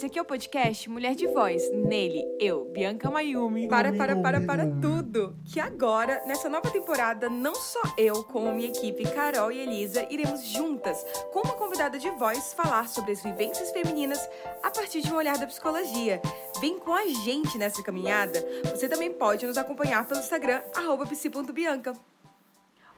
Esse aqui é o podcast Mulher de Voz. Nele, eu, Bianca Mayumi. Para, para, para, para tudo! Que agora, nessa nova temporada, não só eu, como minha equipe, Carol e Elisa, iremos juntas, com uma convidada de voz, falar sobre as vivências femininas a partir de um olhar da psicologia. Vem com a gente nessa caminhada. Você também pode nos acompanhar pelo Instagram, arroba psi.bianca.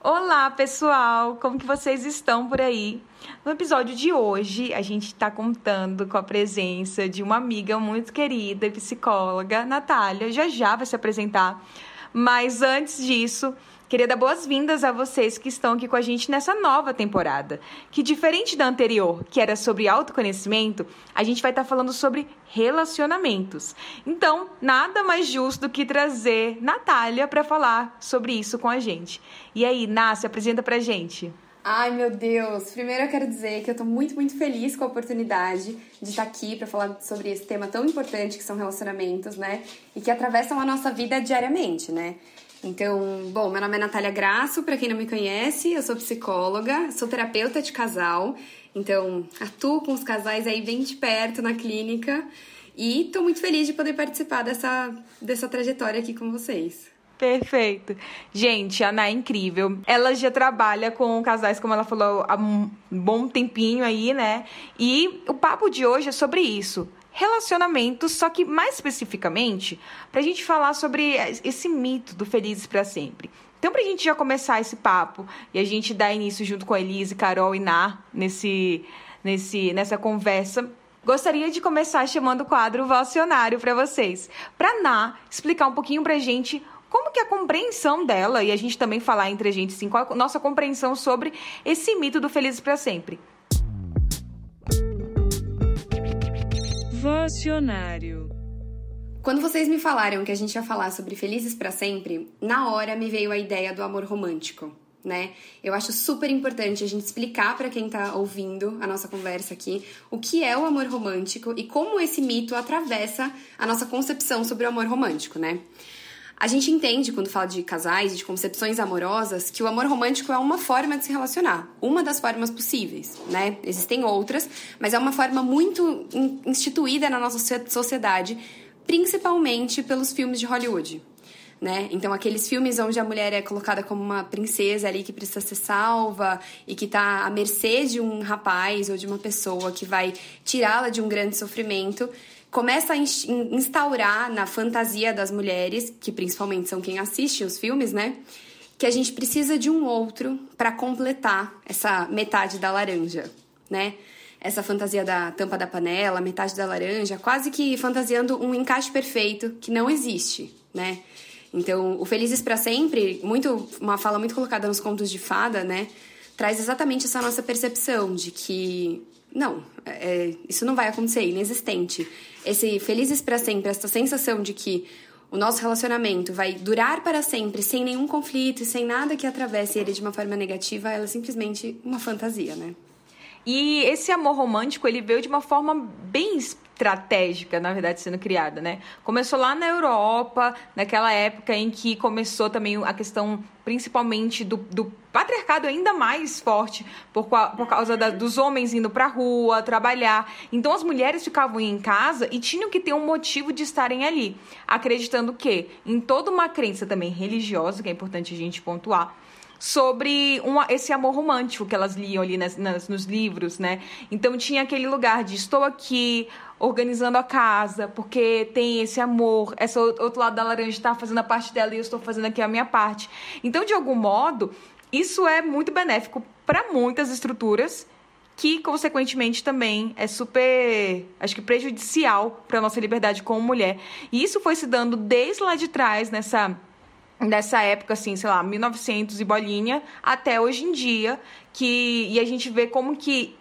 Olá, pessoal! Como que vocês estão por aí? No episódio de hoje, a gente está contando com a presença de uma amiga muito querida e psicóloga, Natália. Já já vai se apresentar. Mas antes disso, Queria dar boas-vindas a vocês que estão aqui com a gente nessa nova temporada, que diferente da anterior, que era sobre autoconhecimento, a gente vai estar tá falando sobre relacionamentos. Então, nada mais justo do que trazer Natália para falar sobre isso com a gente. E aí, Ná, apresenta pra gente. Ai, meu Deus! Primeiro eu quero dizer que eu tô muito, muito feliz com a oportunidade de estar aqui para falar sobre esse tema tão importante que são relacionamentos, né? E que atravessam a nossa vida diariamente, né? Então, bom, meu nome é Natália Graço, para quem não me conhece, eu sou psicóloga, sou terapeuta de casal, então atuo com os casais aí bem de perto na clínica e tô muito feliz de poder participar dessa, dessa trajetória aqui com vocês. Perfeito. Gente, a Ana é incrível. Ela já trabalha com casais, como ela falou, há um bom tempinho aí, né? E o papo de hoje é sobre isso relacionamentos, só que mais especificamente, para a gente falar sobre esse mito do felizes para sempre. Então, para a gente já começar esse papo e a gente dar início junto com a Elise, Carol e Ná nesse, nesse, nessa conversa, gostaria de começar chamando o quadro Vocionário para vocês. Para Ná explicar um pouquinho para a gente como que é a compreensão dela, e a gente também falar entre a gente, assim, qual é a nossa compreensão sobre esse mito do felizes para sempre. Vocionário. Quando vocês me falaram que a gente ia falar sobre Felizes para Sempre, na hora me veio a ideia do amor romântico, né? Eu acho super importante a gente explicar para quem tá ouvindo a nossa conversa aqui o que é o amor romântico e como esse mito atravessa a nossa concepção sobre o amor romântico, né? A gente entende, quando fala de casais e de concepções amorosas, que o amor romântico é uma forma de se relacionar, uma das formas possíveis, né? Existem outras, mas é uma forma muito instituída na nossa sociedade, principalmente pelos filmes de Hollywood. Né? Então, aqueles filmes onde a mulher é colocada como uma princesa ali que precisa ser salva e que está à mercê de um rapaz ou de uma pessoa que vai tirá-la de um grande sofrimento, começa a instaurar na fantasia das mulheres, que principalmente são quem assiste os filmes, né? Que a gente precisa de um outro para completar essa metade da laranja, né? Essa fantasia da tampa da panela, metade da laranja, quase que fantasiando um encaixe perfeito que não existe, né? Então, o Felizes para Sempre, muito uma fala muito colocada nos contos de fada, né? Traz exatamente essa nossa percepção de que não, é, isso não vai acontecer, é inexistente. Esse felizes para sempre, essa sensação de que o nosso relacionamento vai durar para sempre, sem nenhum conflito, sem nada que atravesse ele de uma forma negativa, ela é simplesmente uma fantasia, né? E esse amor romântico, ele veio de uma forma bem estratégica, na verdade, sendo criada, né? Começou lá na Europa, naquela época em que começou também a questão, principalmente, do, do patriarcado ainda mais forte, por, por causa da, dos homens indo pra rua, trabalhar. Então, as mulheres ficavam em casa e tinham que ter um motivo de estarem ali, acreditando que, em toda uma crença também religiosa, que é importante a gente pontuar, sobre esse amor romântico que elas liam ali nas, nas, nos livros, né? Então tinha aquele lugar de estou aqui organizando a casa, porque tem esse amor, esse outro lado da laranja está fazendo a parte dela e eu estou fazendo aqui a minha parte. Então, de algum modo, isso é muito benéfico para muitas estruturas que consequentemente também é super, acho que prejudicial para nossa liberdade como mulher. E isso foi se dando desde lá de trás nessa dessa época, assim, sei lá, 1900 e bolinha, até hoje em dia, que e a gente vê como que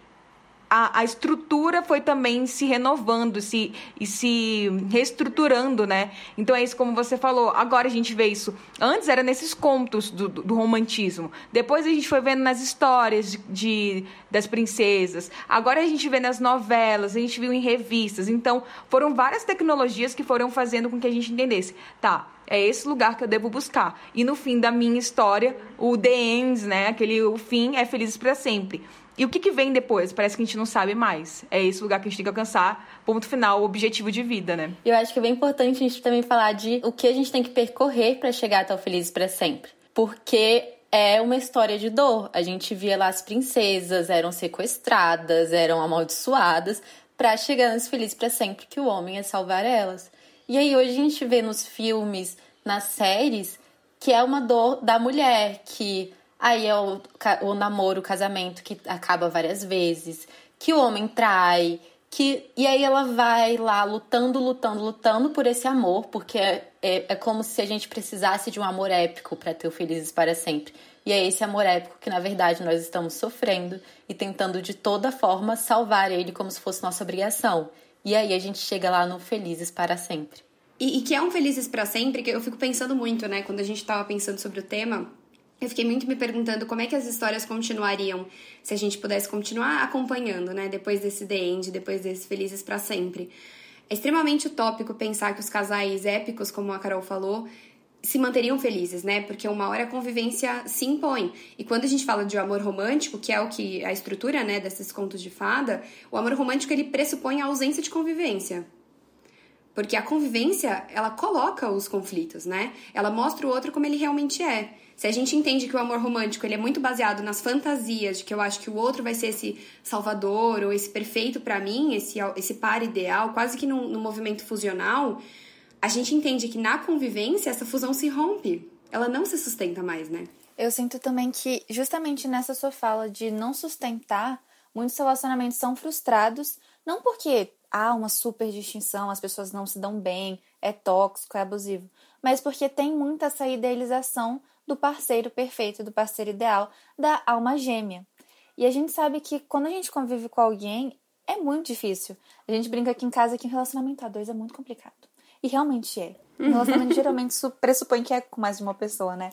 a, a estrutura foi também se renovando se, e se reestruturando, né? Então é isso como você falou. Agora a gente vê isso. Antes era nesses contos do, do, do romantismo. Depois a gente foi vendo nas histórias de, de, das princesas. Agora a gente vê nas novelas, a gente viu em revistas. Então foram várias tecnologias que foram fazendo com que a gente entendesse. Tá, é esse lugar que eu devo buscar. E no fim da minha história, o the ends, né? Aquele o fim é felizes para sempre. E o que, que vem depois? Parece que a gente não sabe mais. É esse lugar que a gente tem que alcançar, ponto final, o objetivo de vida, né? Eu acho que é bem importante a gente também falar de o que a gente tem que percorrer para chegar até o Felizes para Sempre. Porque é uma história de dor. A gente via lá as princesas, eram sequestradas, eram amaldiçoadas, para chegar nesse Felizes para Sempre, que o homem é salvar elas. E aí hoje a gente vê nos filmes, nas séries, que é uma dor da mulher, que Aí é o, o namoro, o casamento que acaba várias vezes, que o homem trai, que e aí ela vai lá lutando, lutando, lutando por esse amor, porque é, é, é como se a gente precisasse de um amor épico para ter o felizes para sempre. E é esse amor épico que na verdade nós estamos sofrendo e tentando de toda forma salvar ele como se fosse nossa obrigação. E aí a gente chega lá no felizes para sempre. E, e que é um felizes para sempre, que eu fico pensando muito, né, quando a gente estava pensando sobre o tema, eu fiquei muito me perguntando como é que as histórias continuariam se a gente pudesse continuar acompanhando, né? Depois desse The End, depois desses Felizes para Sempre. É extremamente utópico pensar que os casais épicos, como a Carol falou, se manteriam felizes, né? Porque uma hora a convivência se impõe. E quando a gente fala de amor romântico, que é o que a estrutura, né, desses contos de fada, o amor romântico ele pressupõe a ausência de convivência. Porque a convivência, ela coloca os conflitos, né? Ela mostra o outro como ele realmente é. Se a gente entende que o amor romântico ele é muito baseado nas fantasias de que eu acho que o outro vai ser esse salvador ou esse perfeito para mim, esse, esse par ideal, quase que no, no movimento fusional, a gente entende que na convivência essa fusão se rompe. Ela não se sustenta mais, né? Eu sinto também que, justamente nessa sua fala de não sustentar, muitos relacionamentos são frustrados, não porque há uma super distinção, as pessoas não se dão bem, é tóxico, é abusivo, mas porque tem muita essa idealização do parceiro perfeito, do parceiro ideal, da alma gêmea. E a gente sabe que quando a gente convive com alguém, é muito difícil. A gente brinca aqui em casa que um relacionamento a dois é muito complicado. E realmente é. Um relacionamento geralmente pressupõe que é com mais de uma pessoa, né?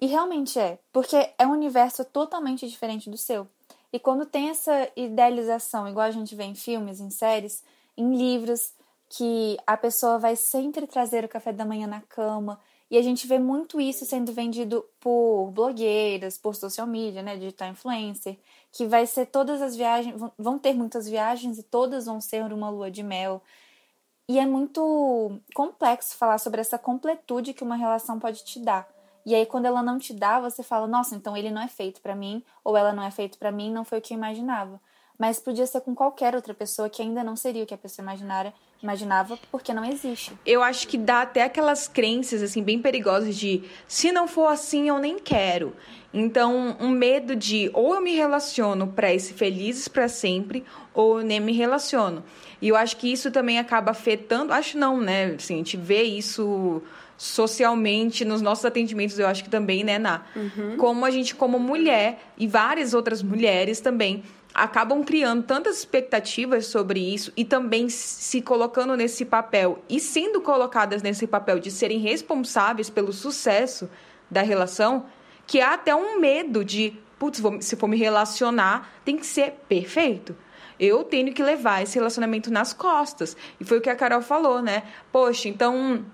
E realmente é, porque é um universo totalmente diferente do seu. E quando tem essa idealização, igual a gente vê em filmes, em séries, em livros, que a pessoa vai sempre trazer o café da manhã na cama, e a gente vê muito isso sendo vendido por blogueiras, por social media, né, digital influencer, que vai ser todas as viagens, vão ter muitas viagens e todas vão ser uma lua de mel. E é muito complexo falar sobre essa completude que uma relação pode te dar. E aí quando ela não te dá, você fala: "Nossa, então ele não é feito para mim", ou ela não é feito para mim, não foi o que eu imaginava mas podia ser com qualquer outra pessoa que ainda não seria o que a pessoa imaginara, imaginava, porque não existe. Eu acho que dá até aquelas crenças assim bem perigosas de se não for assim eu nem quero. Então, um medo de ou eu me relaciono para esse felizes para sempre ou eu nem me relaciono. E eu acho que isso também acaba afetando, acho não, né? Assim, a gente vê isso socialmente nos nossos atendimentos, eu acho que também, né, Na? Uhum. Como a gente, como mulher, e várias outras mulheres também, acabam criando tantas expectativas sobre isso e também se colocando nesse papel e sendo colocadas nesse papel de serem responsáveis pelo sucesso da relação, que há até um medo de, putz, se for me relacionar, tem que ser perfeito. Eu tenho que levar esse relacionamento nas costas. E foi o que a Carol falou, né? Poxa, então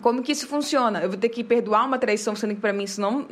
como que isso funciona? Eu vou ter que perdoar uma traição, sendo que para mim isso não,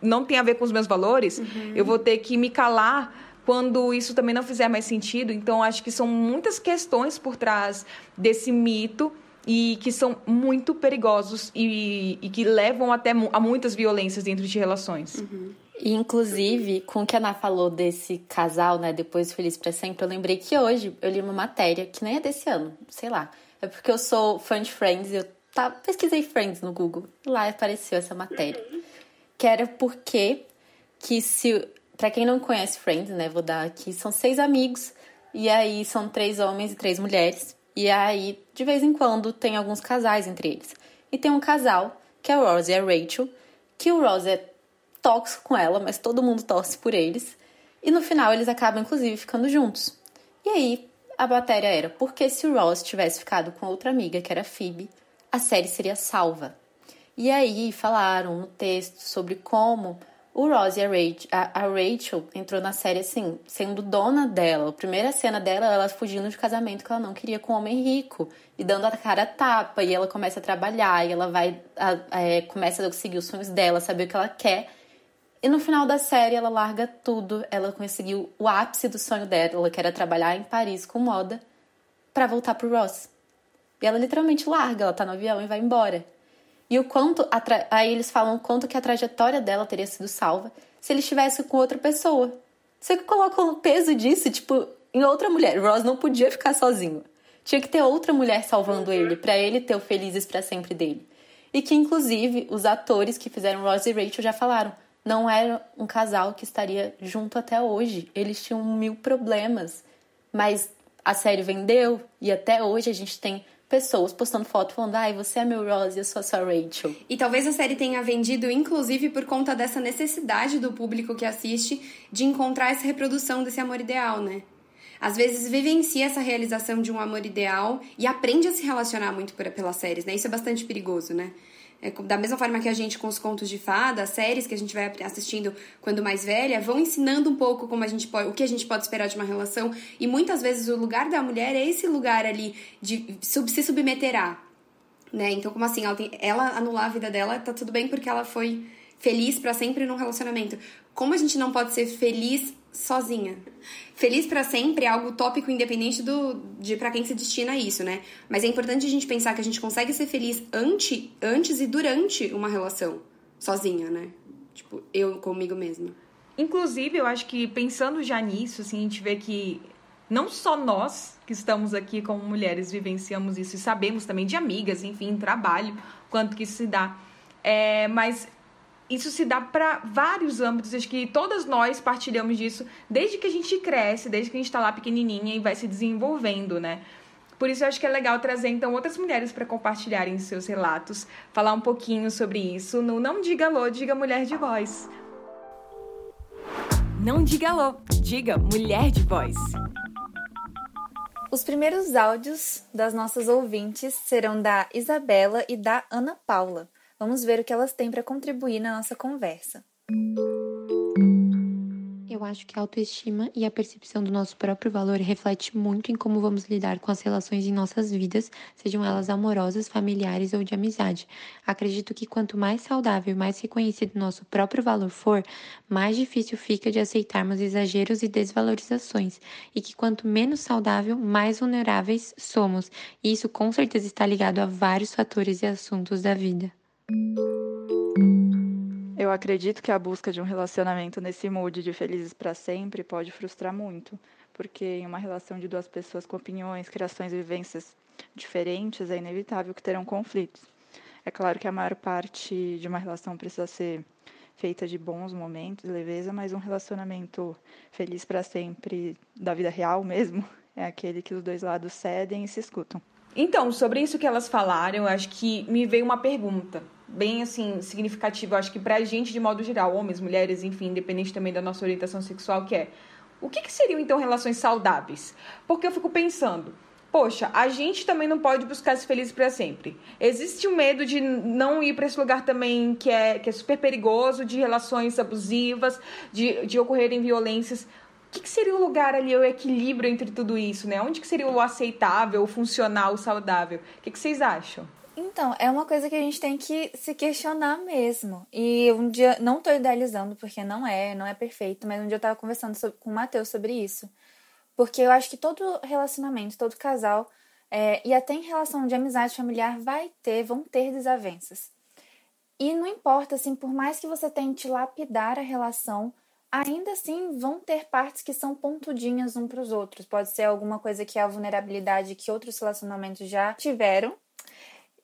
não tem a ver com os meus valores? Uhum. Eu vou ter que me calar quando isso também não fizer mais sentido. Então, acho que são muitas questões por trás desse mito e que são muito perigosos e, e que levam até a muitas violências dentro de relações. Uhum. E, inclusive, com o que a Ana falou desse casal, né, depois Feliz para Sempre, eu lembrei que hoje eu li uma matéria, que nem é desse ano, sei lá. É porque eu sou fã de Friends e eu tá, pesquisei Friends no Google. E lá apareceu essa matéria. Que era porque que se para quem não conhece Friends, né, vou dar aqui, são seis amigos e aí são três homens e três mulheres. E aí, de vez em quando, tem alguns casais entre eles. E tem um casal, que é o Rose e a Rachel, que o Rose é tóxico com ela, mas todo mundo torce por eles. E no final eles acabam, inclusive, ficando juntos. E aí, a matéria era porque se o Ross tivesse ficado com outra amiga, que era a Phoebe, a série seria salva. E aí falaram no texto sobre como O Ross e a Rachel, a, a Rachel entrou na série assim, sendo dona dela. A primeira cena dela, ela fugindo de casamento que ela não queria com um homem rico e dando a cara a tapa. E ela começa a trabalhar e ela vai, a, é, começa a seguir os sonhos dela, saber o que ela quer. E no final da série, ela larga tudo. Ela conseguiu o ápice do sonho dela, ela quer trabalhar em Paris com moda, para voltar pro Ross. E ela literalmente larga, ela tá no avião e vai embora. E o quanto. Aí eles falam o quanto que a trajetória dela teria sido salva se ele estivesse com outra pessoa. Você coloca o peso disso, tipo, em outra mulher. Ross não podia ficar sozinho. Tinha que ter outra mulher salvando ele, para ele ter o felizes para sempre dele. E que, inclusive, os atores que fizeram Ross e Rachel já falaram: não era um casal que estaria junto até hoje. Eles tinham mil problemas. Mas a série vendeu e até hoje a gente tem pessoas postando foto falando, ai, você é meu Rose, eu sou a sua Rachel. E talvez a série tenha vendido, inclusive, por conta dessa necessidade do público que assiste de encontrar essa reprodução desse amor ideal, né? Às vezes vivencia essa realização de um amor ideal e aprende a se relacionar muito pelas séries, né? Isso é bastante perigoso, né? É, da mesma forma que a gente com os contos de fada, as séries que a gente vai assistindo quando mais velha, vão ensinando um pouco como a gente pode, o que a gente pode esperar de uma relação. E muitas vezes o lugar da mulher é esse lugar ali de sub, se submeter a. Né? Então, como assim? Ela, tem, ela anular a vida dela, tá tudo bem porque ela foi feliz para sempre num relacionamento. Como a gente não pode ser feliz sozinha? Feliz para sempre é algo tópico independente do de para quem se destina a isso, né? Mas é importante a gente pensar que a gente consegue ser feliz antes, antes e durante uma relação sozinha, né? Tipo, eu comigo mesma. Inclusive, eu acho que pensando já nisso, assim, a gente vê que não só nós que estamos aqui como mulheres vivenciamos isso e sabemos também de amigas, enfim, trabalho, quanto que isso se dá. É, mas isso se dá para vários âmbitos, acho que todas nós partilhamos disso desde que a gente cresce, desde que a gente está lá pequenininha e vai se desenvolvendo, né? Por isso eu acho que é legal trazer então outras mulheres para compartilharem seus relatos, falar um pouquinho sobre isso no Não Diga Alô, Diga Mulher de Voz. Não diga alô, diga mulher de voz. Os primeiros áudios das nossas ouvintes serão da Isabela e da Ana Paula. Vamos ver o que elas têm para contribuir na nossa conversa. Eu acho que a autoestima e a percepção do nosso próprio valor reflete muito em como vamos lidar com as relações em nossas vidas, sejam elas amorosas, familiares ou de amizade. Acredito que quanto mais saudável e mais reconhecido nosso próprio valor for, mais difícil fica de aceitarmos exageros e desvalorizações, e que quanto menos saudável, mais vulneráveis somos. E isso com certeza está ligado a vários fatores e assuntos da vida. Eu acredito que a busca de um relacionamento nesse mood de felizes para sempre pode frustrar muito, porque em uma relação de duas pessoas com opiniões, criações e vivências diferentes, é inevitável que terão conflitos. É claro que a maior parte de uma relação precisa ser feita de bons momentos, leveza, mas um relacionamento feliz para sempre da vida real mesmo é aquele que os dois lados cedem e se escutam. Então, sobre isso que elas falaram, acho que me veio uma pergunta bem assim significativa, acho que pra gente de modo geral, homens, mulheres, enfim, independente também da nossa orientação sexual, que é o que, que seriam então relações saudáveis? Porque eu fico pensando, poxa, a gente também não pode buscar ser feliz para sempre. Existe o medo de não ir para esse lugar também que é, que é super perigoso, de relações abusivas, de, de ocorrerem violências que, que seria o lugar ali, o equilíbrio entre tudo isso, né? Onde que seria o aceitável, o funcional, o saudável? O que, que vocês acham? Então, é uma coisa que a gente tem que se questionar mesmo. E um dia, não tô idealizando, porque não é, não é perfeito, mas um dia eu tava conversando sobre, com o Matheus sobre isso. Porque eu acho que todo relacionamento, todo casal, é, e até em relação de amizade familiar, vai ter, vão ter desavenças. E não importa, assim, por mais que você tente lapidar a relação, ainda assim vão ter partes que são pontudinhas um para os outros. Pode ser alguma coisa que é a vulnerabilidade que outros relacionamentos já tiveram.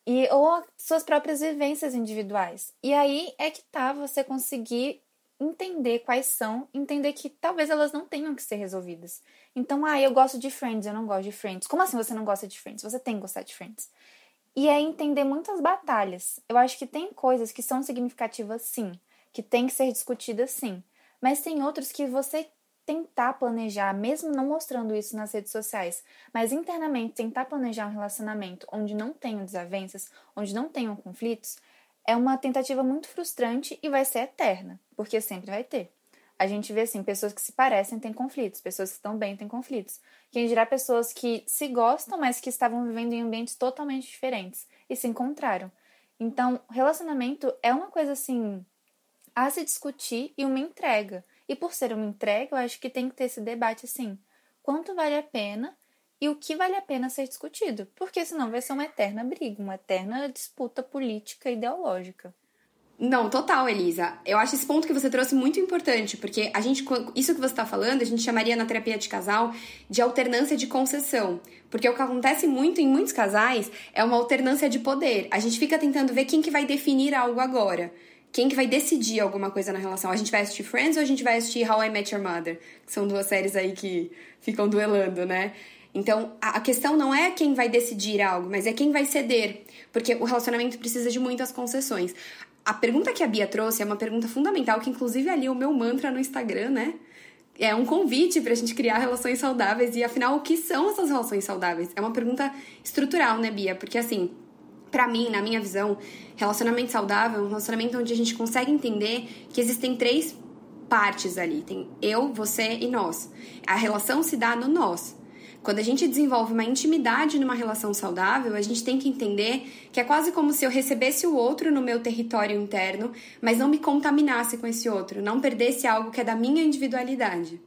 E, ou suas próprias vivências individuais. E aí é que tá você conseguir entender quais são, entender que talvez elas não tenham que ser resolvidas. Então, ah, eu gosto de Friends, eu não gosto de Friends. Como assim você não gosta de Friends? Você tem que gostar de Friends. E é entender muitas batalhas. Eu acho que tem coisas que são significativas, sim, que tem que ser discutidas, sim. Mas tem outros que você tentar planejar, mesmo não mostrando isso nas redes sociais, mas internamente tentar planejar um relacionamento onde não tenham desavenças, onde não tenham conflitos, é uma tentativa muito frustrante e vai ser eterna, porque sempre vai ter. A gente vê assim, pessoas que se parecem têm conflitos, pessoas que estão bem têm conflitos. Quem dirá pessoas que se gostam, mas que estavam vivendo em ambientes totalmente diferentes e se encontraram. Então, relacionamento é uma coisa assim a se discutir e uma entrega. E por ser uma entrega, eu acho que tem que ter esse debate assim: quanto vale a pena e o que vale a pena ser discutido, porque senão vai ser uma eterna briga, uma eterna disputa política e ideológica. Não, total, Elisa. Eu acho esse ponto que você trouxe muito importante, porque a gente, isso que você está falando, a gente chamaria na terapia de casal de alternância de concessão. Porque o que acontece muito em muitos casais é uma alternância de poder. A gente fica tentando ver quem que vai definir algo agora. Quem que vai decidir alguma coisa na relação? A gente vai assistir Friends ou a gente vai assistir How I Met Your Mother? Que são duas séries aí que ficam duelando, né? Então, a questão não é quem vai decidir algo, mas é quem vai ceder, porque o relacionamento precisa de muitas concessões. A pergunta que a Bia trouxe é uma pergunta fundamental, que inclusive ali é o meu mantra no Instagram, né? É um convite para a gente criar relações saudáveis e afinal, o que são essas relações saudáveis? É uma pergunta estrutural, né, Bia? Porque assim, para mim, na minha visão, relacionamento saudável é um relacionamento onde a gente consegue entender que existem três partes ali. Tem eu, você e nós. A relação se dá no nós. Quando a gente desenvolve uma intimidade numa relação saudável, a gente tem que entender que é quase como se eu recebesse o outro no meu território interno, mas não me contaminasse com esse outro, não perdesse algo que é da minha individualidade.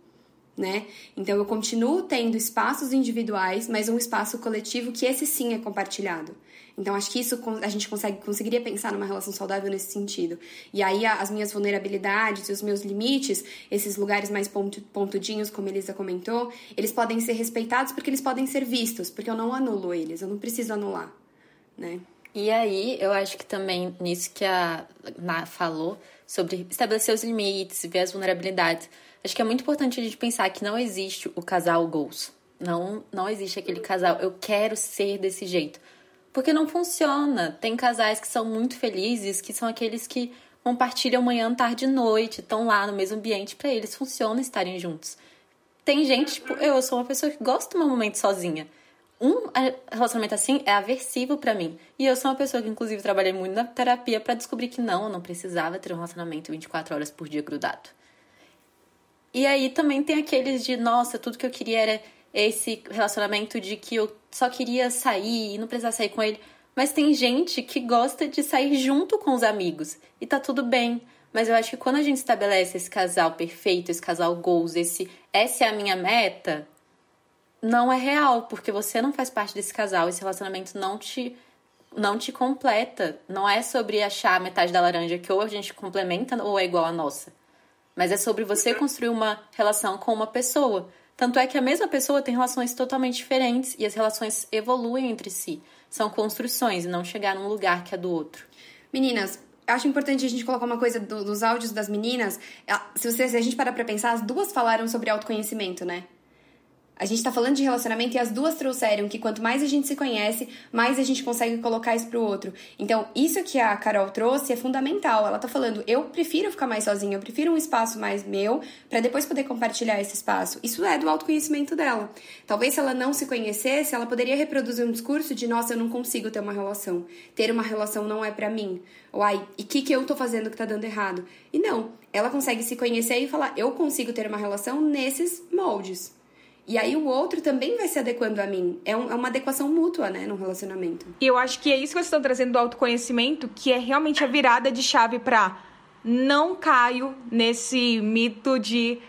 Né? Então eu continuo tendo espaços individuais, mas um espaço coletivo que esse sim é compartilhado. Então, acho que isso a gente consegue, conseguiria pensar numa relação saudável nesse sentido. E aí, as minhas vulnerabilidades e os meus limites, esses lugares mais pontudinhos, como Elisa comentou, eles podem ser respeitados porque eles podem ser vistos, porque eu não anulo eles, eu não preciso anular, né? E aí, eu acho que também nisso que a Na falou, sobre estabelecer os limites, ver as vulnerabilidades, acho que é muito importante a gente pensar que não existe o casal goals. Não, não existe aquele casal, eu quero ser desse jeito. Porque não funciona. Tem casais que são muito felizes, que são aqueles que compartilham manhã, tarde e noite, estão lá no mesmo ambiente, para eles funciona estarem juntos. Tem gente, tipo, eu sou uma pessoa que gosta de um momento sozinha. Um relacionamento assim é aversivo para mim. E eu sou uma pessoa que, inclusive, trabalhei muito na terapia para descobrir que não, eu não precisava ter um relacionamento 24 horas por dia grudado. E aí também tem aqueles de, nossa, tudo que eu queria era esse relacionamento de que eu só queria sair e não precisava sair com ele. Mas tem gente que gosta de sair junto com os amigos e tá tudo bem. Mas eu acho que quando a gente estabelece esse casal perfeito, esse casal goals, esse essa é a minha meta, não é real, porque você não faz parte desse casal, esse relacionamento não te não te completa. Não é sobre achar a metade da laranja que ou a gente complementa ou é igual a nossa. Mas é sobre você construir uma relação com uma pessoa. Tanto é que a mesma pessoa tem relações totalmente diferentes e as relações evoluem entre si. São construções e não chegar num lugar que é do outro. Meninas, acho importante a gente colocar uma coisa do, dos áudios das meninas. Se, você, se a gente parar pra pensar, as duas falaram sobre autoconhecimento, né? A gente tá falando de relacionamento e as duas trouxeram que quanto mais a gente se conhece, mais a gente consegue colocar isso pro outro. Então, isso que a Carol trouxe é fundamental. Ela tá falando, eu prefiro ficar mais sozinha, eu prefiro um espaço mais meu para depois poder compartilhar esse espaço. Isso é do autoconhecimento dela. Talvez se ela não se conhecesse, ela poderia reproduzir um discurso de, nossa, eu não consigo ter uma relação. Ter uma relação não é para mim. Ou ai, e o que, que eu tô fazendo que tá dando errado? E não, ela consegue se conhecer e falar, eu consigo ter uma relação nesses moldes. E aí o outro também vai se adequando a mim. É, um, é uma adequação mútua, né, no relacionamento. E eu acho que é isso que vocês estão trazendo do autoconhecimento, que é realmente a virada de chave para não caio nesse mito de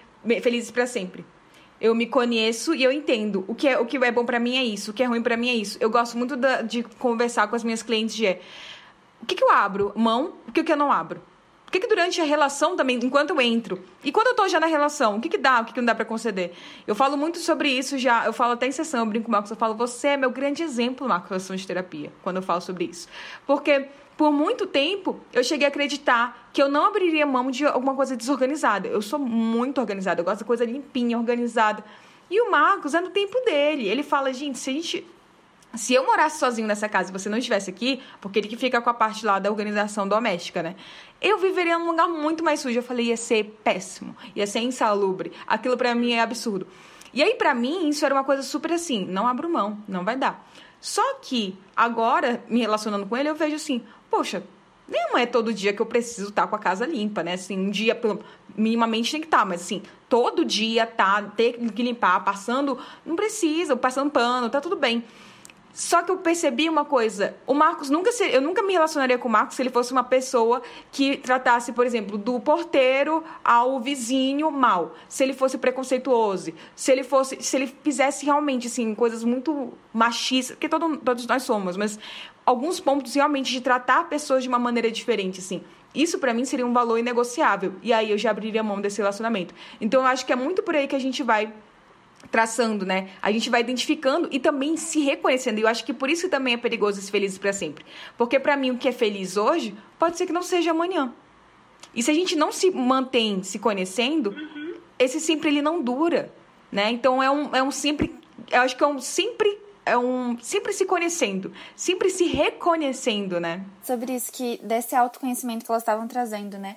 felizes para sempre. Eu me conheço e eu entendo. O que é, o que é bom para mim é isso, o que é ruim para mim é isso. Eu gosto muito da, de conversar com as minhas clientes de o que, que eu abro mão, o que, que eu não abro. Que, que durante a relação também, enquanto eu entro, e quando eu tô já na relação, o que, que dá, o que, que não dá para conceder? Eu falo muito sobre isso já, eu falo até em sessão, eu brinco com o Marcos, eu falo, você é meu grande exemplo, Marcos, relação de terapia, quando eu falo sobre isso. Porque por muito tempo eu cheguei a acreditar que eu não abriria mão de alguma coisa desorganizada. Eu sou muito organizada, eu gosto da coisa limpinha, organizada. E o Marcos é no tempo dele. Ele fala, gente, se a gente se eu morasse sozinho nessa casa e você não estivesse aqui, porque ele que fica com a parte lá da organização doméstica, né? Eu viveria num lugar muito mais sujo. Eu falei, ia ser péssimo, ia ser insalubre. Aquilo para mim é absurdo. E aí, para mim, isso era uma coisa super assim: não abro mão, não vai dar. Só que agora, me relacionando com ele, eu vejo assim: poxa, não é todo dia que eu preciso estar com a casa limpa, né? Assim, um dia, minimamente tem que estar, mas assim, todo dia tá, ter que limpar, passando, não precisa, passando pano, tá tudo bem. Só que eu percebi uma coisa, o Marcos nunca eu nunca me relacionaria com o Marcos se ele fosse uma pessoa que tratasse, por exemplo, do porteiro ao vizinho mal, se ele fosse preconceituoso, se ele fosse, se ele fizesse realmente assim coisas muito machistas, porque todo, todos nós somos, mas alguns pontos realmente de tratar pessoas de uma maneira diferente, assim. Isso para mim seria um valor inegociável. E aí eu já abriria mão desse relacionamento. Então eu acho que é muito por aí que a gente vai traçando, né? A gente vai identificando e também se reconhecendo. E eu acho que por isso também é perigoso esse felizes para sempre. Porque para mim o que é feliz hoje pode ser que não seja amanhã. E se a gente não se mantém se conhecendo, uhum. esse sempre ele não dura, né? Então é um, é um sempre, eu acho que é um sempre é um sempre se conhecendo, sempre se reconhecendo, né? Sobre isso que desse autoconhecimento que elas estavam trazendo, né?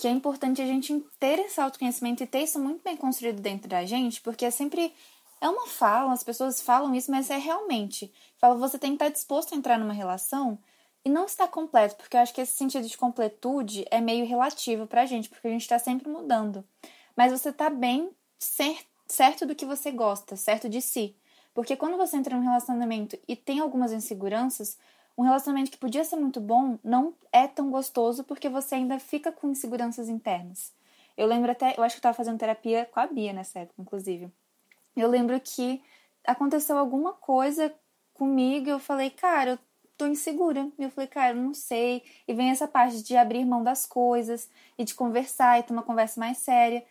Que é importante a gente ter esse autoconhecimento e ter isso muito bem construído dentro da gente, porque é sempre é uma fala, as pessoas falam isso, mas é realmente. Fala, você tem que estar disposto a entrar numa relação e não estar completo, porque eu acho que esse sentido de completude é meio relativo pra gente, porque a gente está sempre mudando. Mas você tá bem certo do que você gosta, certo de si. Porque quando você entra num relacionamento e tem algumas inseguranças, um relacionamento que podia ser muito bom não é tão gostoso porque você ainda fica com inseguranças internas. Eu lembro até, eu acho que eu tava fazendo terapia com a Bia nessa época, inclusive. Eu lembro que aconteceu alguma coisa comigo e eu falei, cara, eu tô insegura. E eu falei, cara, eu não sei. E vem essa parte de abrir mão das coisas e de conversar e ter uma conversa mais séria.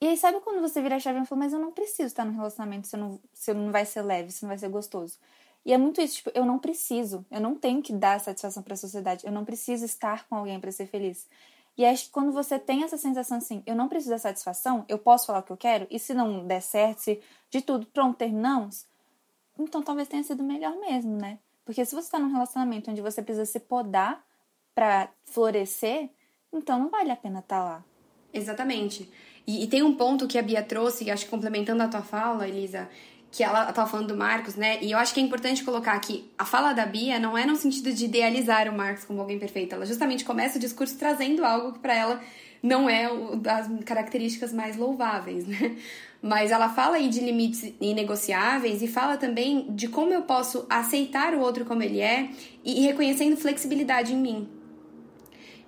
E aí, sabe quando você vira a chave e fala, mas eu não preciso estar no relacionamento se eu não, se eu não vai ser leve, se não vai ser gostoso. E é muito isso, tipo, eu não preciso, eu não tenho que dar satisfação para a sociedade, eu não preciso estar com alguém para ser feliz. E acho que quando você tem essa sensação assim, eu não preciso da satisfação, eu posso falar o que eu quero, e se não der certo, se de tudo, pronto, terminamos, então talvez tenha sido melhor mesmo, né? Porque se você está num relacionamento onde você precisa se podar para florescer, então não vale a pena estar tá lá. Exatamente. E, e, tem um ponto que a Bia trouxe, acho que complementando a tua fala, Elisa, que ela estava falando do Marcos, né? E eu acho que é importante colocar aqui, a fala da Bia não é no sentido de idealizar o Marcos como alguém perfeito, ela justamente começa o discurso trazendo algo que para ela não é das características mais louváveis, né? Mas ela fala aí de limites inegociáveis e fala também de como eu posso aceitar o outro como ele é e reconhecendo flexibilidade em mim.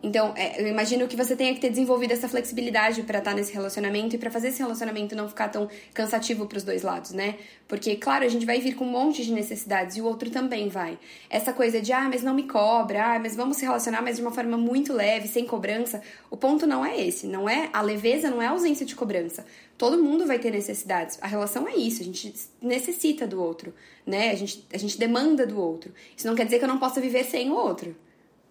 Então, é, eu imagino que você tenha que ter desenvolvido essa flexibilidade para estar tá nesse relacionamento e para fazer esse relacionamento não ficar tão cansativo para os dois lados, né? Porque, claro, a gente vai vir com um monte de necessidades e o outro também vai. Essa coisa de, ah, mas não me cobra, ah, mas vamos se relacionar, mas de uma forma muito leve, sem cobrança. O ponto não é esse, não é a leveza, não é a ausência de cobrança. Todo mundo vai ter necessidades. A relação é isso, a gente necessita do outro, né? A gente, a gente demanda do outro. Isso não quer dizer que eu não possa viver sem o outro,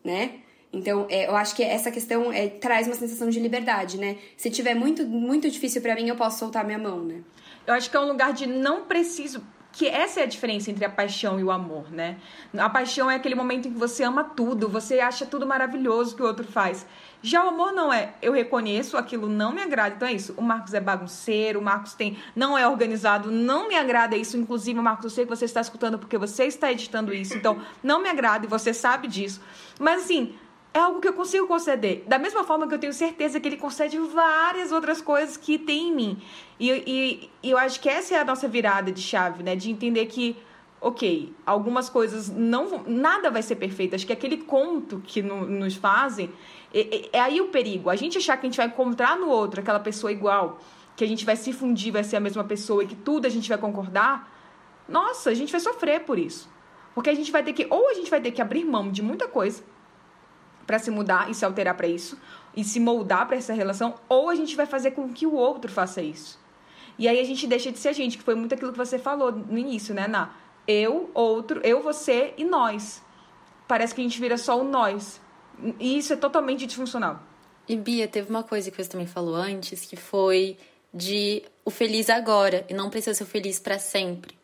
né? Então, é, eu acho que essa questão é, traz uma sensação de liberdade, né? Se tiver muito, muito difícil para mim, eu posso soltar minha mão, né? Eu acho que é um lugar de não preciso que essa é a diferença entre a paixão e o amor, né? A paixão é aquele momento em que você ama tudo, você acha tudo maravilhoso que o outro faz. Já o amor não é, eu reconheço, aquilo não me agrada, então é isso. O Marcos é bagunceiro, o Marcos tem, não é organizado, não me agrada isso. Inclusive, Marcos, eu sei que você está escutando porque você está editando isso, então não me agrada e você sabe disso. Mas assim, é algo que eu consigo conceder. Da mesma forma que eu tenho certeza que ele concede várias outras coisas que tem em mim. E, e, e eu acho que essa é a nossa virada de chave, né? De entender que, ok, algumas coisas não nada vai ser perfeito. Acho que aquele conto que no, nos fazem é, é, aí o perigo. A gente achar que a gente vai encontrar no outro aquela pessoa igual, que a gente vai se fundir, vai ser a mesma pessoa e que tudo a gente vai concordar. Nossa, a gente vai sofrer por isso. Porque a gente vai ter que, ou a gente vai ter que abrir mão de muita coisa para se mudar e se alterar para isso e se moldar para essa relação, ou a gente vai fazer com que o outro faça isso. E aí a gente deixa de ser a gente, que foi muito aquilo que você falou no início, né, Na? Eu, outro, eu, você e nós. Parece que a gente vira só o nós. E isso é totalmente disfuncional. E Bia, teve uma coisa que você também falou antes, que foi de o feliz agora e não precisa ser feliz para sempre.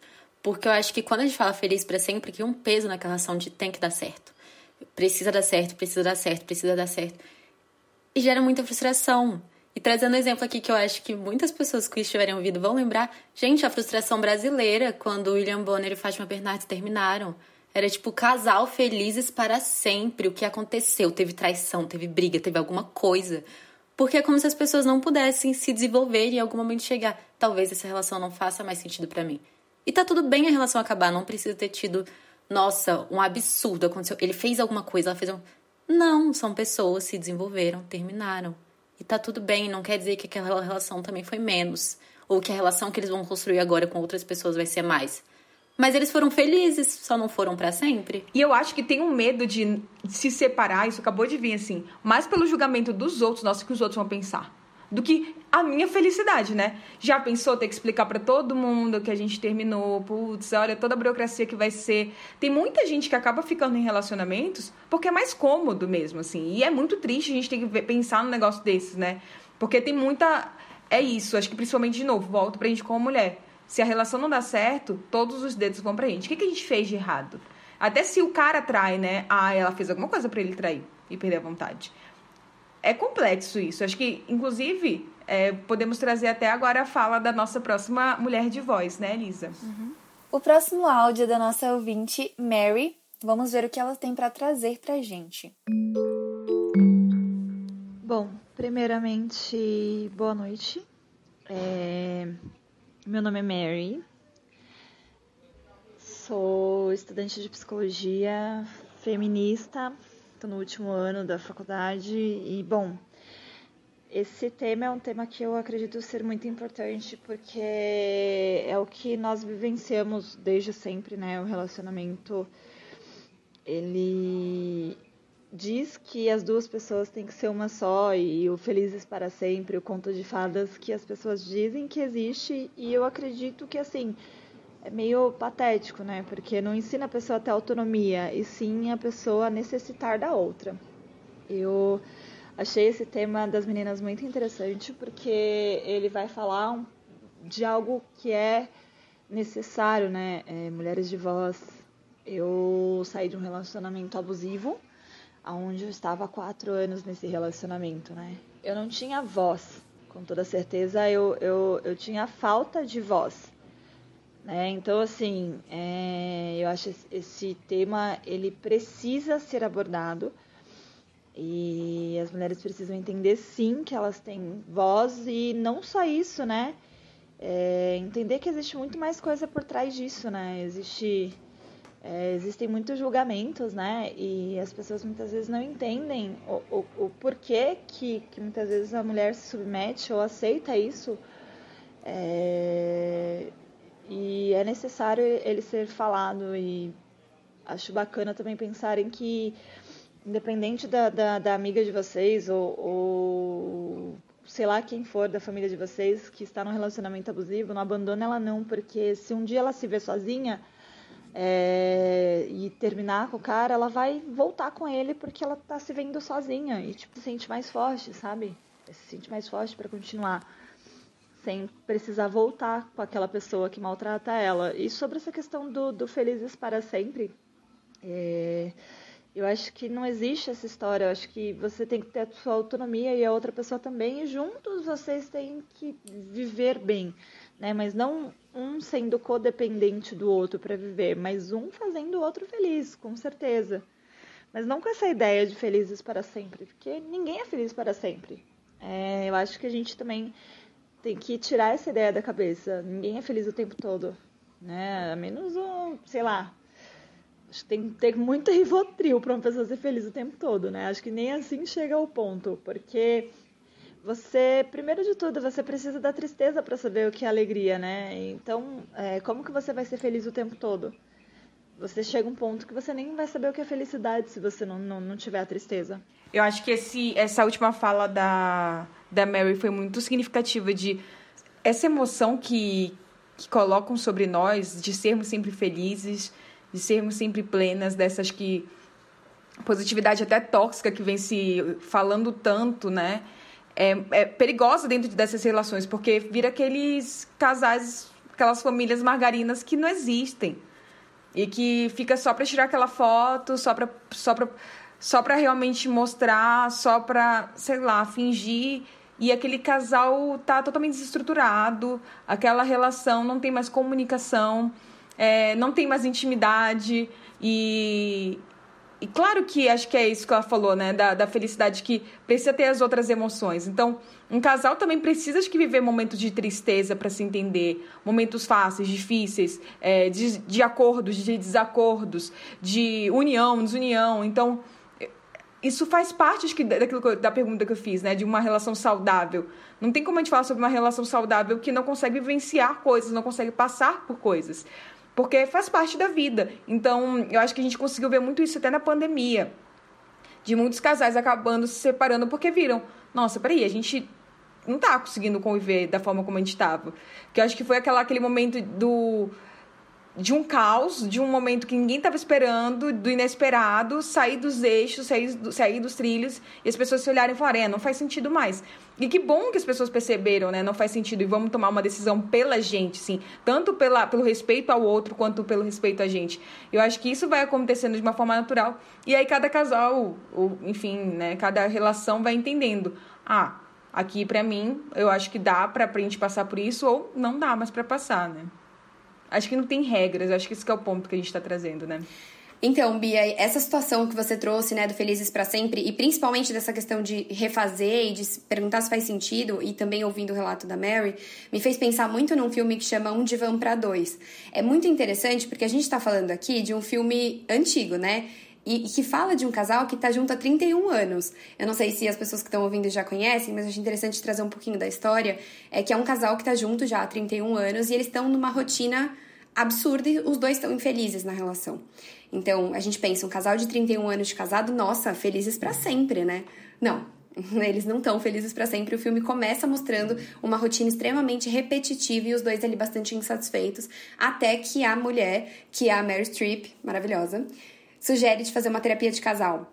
Porque eu acho que quando a gente fala feliz para sempre, que um peso naquela relação de tem que dar certo precisa dar certo, precisa dar certo, precisa dar certo. E gera muita frustração. E trazendo um exemplo aqui que eu acho que muitas pessoas que estiverem ouvindo vão lembrar, gente, a frustração brasileira quando William Bonner e Fátima Bernardes terminaram. Era tipo casal felizes para sempre. O que aconteceu? Teve traição, teve briga, teve alguma coisa. Porque é como se as pessoas não pudessem se desenvolver e em algum momento chegar. Talvez essa relação não faça mais sentido para mim. E tá tudo bem a relação acabar, não precisa ter tido, nossa, um absurdo aconteceu. Ele fez alguma coisa, ela fez um. Não, são pessoas, se desenvolveram, terminaram. E tá tudo bem, não quer dizer que aquela relação também foi menos. Ou que a relação que eles vão construir agora com outras pessoas vai ser mais. Mas eles foram felizes, só não foram para sempre. E eu acho que tem um medo de se separar, isso acabou de vir assim, mais pelo julgamento dos outros, nossa, que os outros vão pensar, do que a minha felicidade, né? Já pensou ter que explicar para todo mundo que a gente terminou, putz, olha toda a burocracia que vai ser. Tem muita gente que acaba ficando em relacionamentos porque é mais cômodo mesmo, assim. E é muito triste a gente ter que pensar num negócio desses, né? Porque tem muita. É isso, acho que principalmente de novo, volto pra gente como mulher se a relação não dá certo, todos os dedos vão pra gente. O que, que a gente fez de errado? Até se o cara trai, né? Ah, ela fez alguma coisa para ele trair e perder a vontade. É complexo isso. Acho que, inclusive, é, podemos trazer até agora a fala da nossa próxima mulher de voz, né, Elisa? Uhum. O próximo áudio é da nossa ouvinte, Mary. Vamos ver o que ela tem para trazer pra gente. Bom, primeiramente, boa noite. É... Meu nome é Mary. Sou estudante de psicologia feminista. Estou no último ano da faculdade e, bom, esse tema é um tema que eu acredito ser muito importante porque é o que nós vivenciamos desde sempre, né? O relacionamento ele diz que as duas pessoas têm que ser uma só e o Felizes para Sempre, o conto de fadas que as pessoas dizem que existe e eu acredito que assim é meio patético, né? Porque não ensina a pessoa a ter autonomia e sim a pessoa a necessitar da outra. Eu achei esse tema das meninas muito interessante porque ele vai falar de algo que é necessário, né? É, mulheres de voz. Eu saí de um relacionamento abusivo onde eu estava há quatro anos nesse relacionamento, né? Eu não tinha voz, com toda certeza eu, eu, eu tinha falta de voz. Né? Então, assim, é, eu acho esse tema ele precisa ser abordado e as mulheres precisam entender sim que elas têm voz e não só isso, né? É, entender que existe muito mais coisa por trás disso, né? Existe é, existem muitos julgamentos, né? E as pessoas muitas vezes não entendem o, o, o porquê que, que muitas vezes a mulher se submete ou aceita isso. É, e é necessário ele ser falado e acho bacana também pensarem que independente da, da, da amiga de vocês ou, ou, sei lá quem for da família de vocês que está num relacionamento abusivo, não abandone ela não, porque se um dia ela se vê sozinha, é, e terminar com o cara, ela vai voltar com ele porque ela tá se vendo sozinha e tipo se sente mais forte, sabe? Se sente mais forte para continuar sem precisar voltar com aquela pessoa que maltrata ela. E sobre essa questão do, do felizes para sempre, é, eu acho que não existe essa história. Eu acho que você tem que ter a sua autonomia e a outra pessoa também, e juntos vocês têm que viver bem né? Mas não um sendo codependente do outro para viver, mas um fazendo o outro feliz, com certeza. Mas não com essa ideia de felizes para sempre, porque ninguém é feliz para sempre. É, eu acho que a gente também tem que tirar essa ideia da cabeça. Ninguém é feliz o tempo todo, né? A menos um, sei lá. Acho que tem que ter muito rivotril para uma pessoa ser feliz o tempo todo, né? Acho que nem assim chega ao ponto, porque você, primeiro de tudo, você precisa da tristeza para saber o que é alegria, né? Então, é, como que você vai ser feliz o tempo todo? Você chega um ponto que você nem vai saber o que é felicidade se você não, não, não tiver a tristeza. Eu acho que esse, essa última fala da, da Mary foi muito significativa de essa emoção que, que colocam sobre nós de sermos sempre felizes, de sermos sempre plenas, dessas que positividade até tóxica que vem se falando tanto, né? é, é perigosa dentro dessas relações, porque vira aqueles casais, aquelas famílias margarinas que não existem. E que fica só para tirar aquela foto, só para só pra, só pra realmente mostrar, só para, sei lá, fingir. E aquele casal tá totalmente desestruturado, aquela relação não tem mais comunicação, é, não tem mais intimidade. E, e claro que acho que é isso que ela falou, né? Da, da felicidade que precisa ter as outras emoções. Então, um casal também precisa de que viver momentos de tristeza para se entender, momentos fáceis, difíceis, é, de, de acordos, de desacordos, de união, desunião. Então, isso faz parte acho que, daquilo que eu, da pergunta que eu fiz, né? De uma relação saudável. Não tem como a gente falar sobre uma relação saudável que não consegue vivenciar coisas, não consegue passar por coisas porque faz parte da vida. Então, eu acho que a gente conseguiu ver muito isso até na pandemia, de muitos casais acabando se separando porque viram, nossa, peraí, a gente não tá conseguindo conviver da forma como a gente estava. Que eu acho que foi aquela, aquele momento do de um caos, de um momento que ninguém estava esperando, do inesperado, sair dos eixos, sair, do, sair dos trilhos, e as pessoas se olharem e falarem, é, não faz sentido mais. E que bom que as pessoas perceberam, né? Não faz sentido e vamos tomar uma decisão pela gente, sim. Tanto pela, pelo respeito ao outro, quanto pelo respeito a gente. Eu acho que isso vai acontecendo de uma forma natural. E aí cada casal, ou, enfim, né? Cada relação vai entendendo. Ah, aqui para mim, eu acho que dá pra, pra gente passar por isso, ou não dá mais para passar, né? Acho que não tem regras, acho que esse que é o ponto que a gente está trazendo, né? Então, Bia, essa situação que você trouxe, né, do Felizes para Sempre, e principalmente dessa questão de refazer e de perguntar se faz sentido, e também ouvindo o relato da Mary, me fez pensar muito num filme que chama Um Divã para Dois. É muito interessante porque a gente está falando aqui de um filme antigo, né? E, e, que fala de um casal que está junto há 31 anos. Eu não sei se as pessoas que estão ouvindo já conhecem, mas acho interessante trazer um pouquinho da história. É que é um casal que está junto já há 31 anos e eles estão numa rotina absurda e os dois estão infelizes na relação. Então, a gente pensa, um casal de 31 anos de casado, nossa, felizes para sempre, né? Não, eles não estão felizes para sempre. O filme começa mostrando uma rotina extremamente repetitiva e os dois ali bastante insatisfeitos, até que a mulher, que é a Mary Streep, maravilhosa, sugere de fazer uma terapia de casal.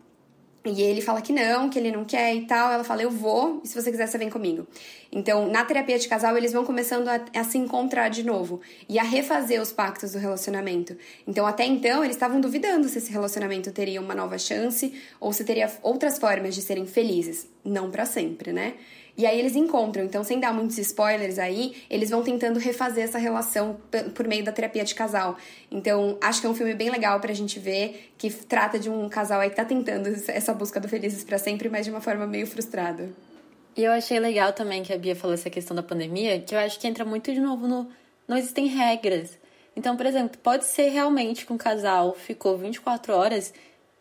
E ele fala que não, que ele não quer e tal. Ela fala, eu vou, e se você quiser, você vem comigo. Então, na terapia de casal, eles vão começando a, a, se encontrar de novo e a refazer os pactos do relacionamento. Então, até então, eles estavam duvidando se esse relacionamento teria uma nova chance ou se teria outras formas de serem felizes. Não para sempre, né? E aí eles encontram, então sem dar muitos spoilers aí, eles vão tentando refazer essa relação por meio da terapia de casal. Então, acho que é um filme bem legal pra gente ver, que trata de um casal aí que tá tentando essa busca do felizes para sempre, mas de uma forma meio frustrada. E eu achei legal também que a Bia falou essa questão da pandemia, que eu acho que entra muito de novo no não existem regras. Então, por exemplo, pode ser realmente que um casal ficou 24 horas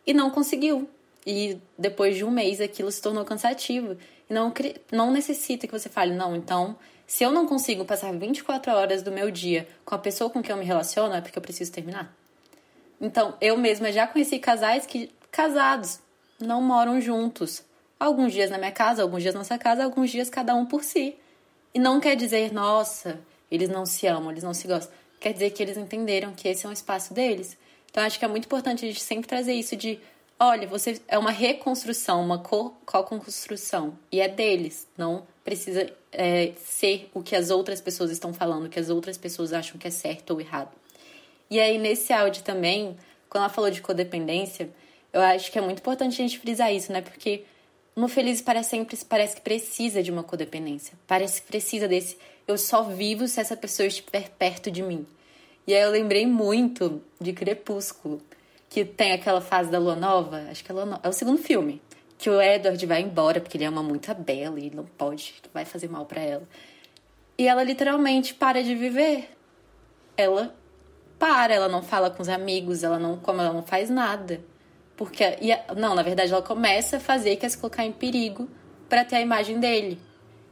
e não conseguiu. E depois de um mês aquilo se tornou cansativo. Não, não necessita que você fale, não, então, se eu não consigo passar 24 horas do meu dia com a pessoa com quem eu me relaciono, é porque eu preciso terminar. Então, eu mesma já conheci casais que, casados, não moram juntos. Alguns dias na minha casa, alguns dias na sua casa, alguns dias cada um por si. E não quer dizer, nossa, eles não se amam, eles não se gostam. Quer dizer que eles entenderam que esse é um espaço deles. Então, acho que é muito importante a gente sempre trazer isso de olha, você é uma reconstrução, uma co-construção. E é deles, não precisa é, ser o que as outras pessoas estão falando, o que as outras pessoas acham que é certo ou errado. E aí, nesse áudio também, quando ela falou de codependência, eu acho que é muito importante a gente frisar isso, né? Porque no Feliz para Sempre parece que precisa de uma codependência. Parece que precisa desse eu só vivo se essa pessoa estiver perto de mim. E aí eu lembrei muito de Crepúsculo que tem aquela fase da lua nova, acho que é, nova, é o segundo filme, que o Edward vai embora porque ele ama muito a Bella e não pode, vai fazer mal para ela. E ela literalmente para de viver. Ela para, ela não fala com os amigos, ela não, como ela não faz nada. Porque não, na verdade ela começa a fazer quer se colocar em perigo para ter a imagem dele.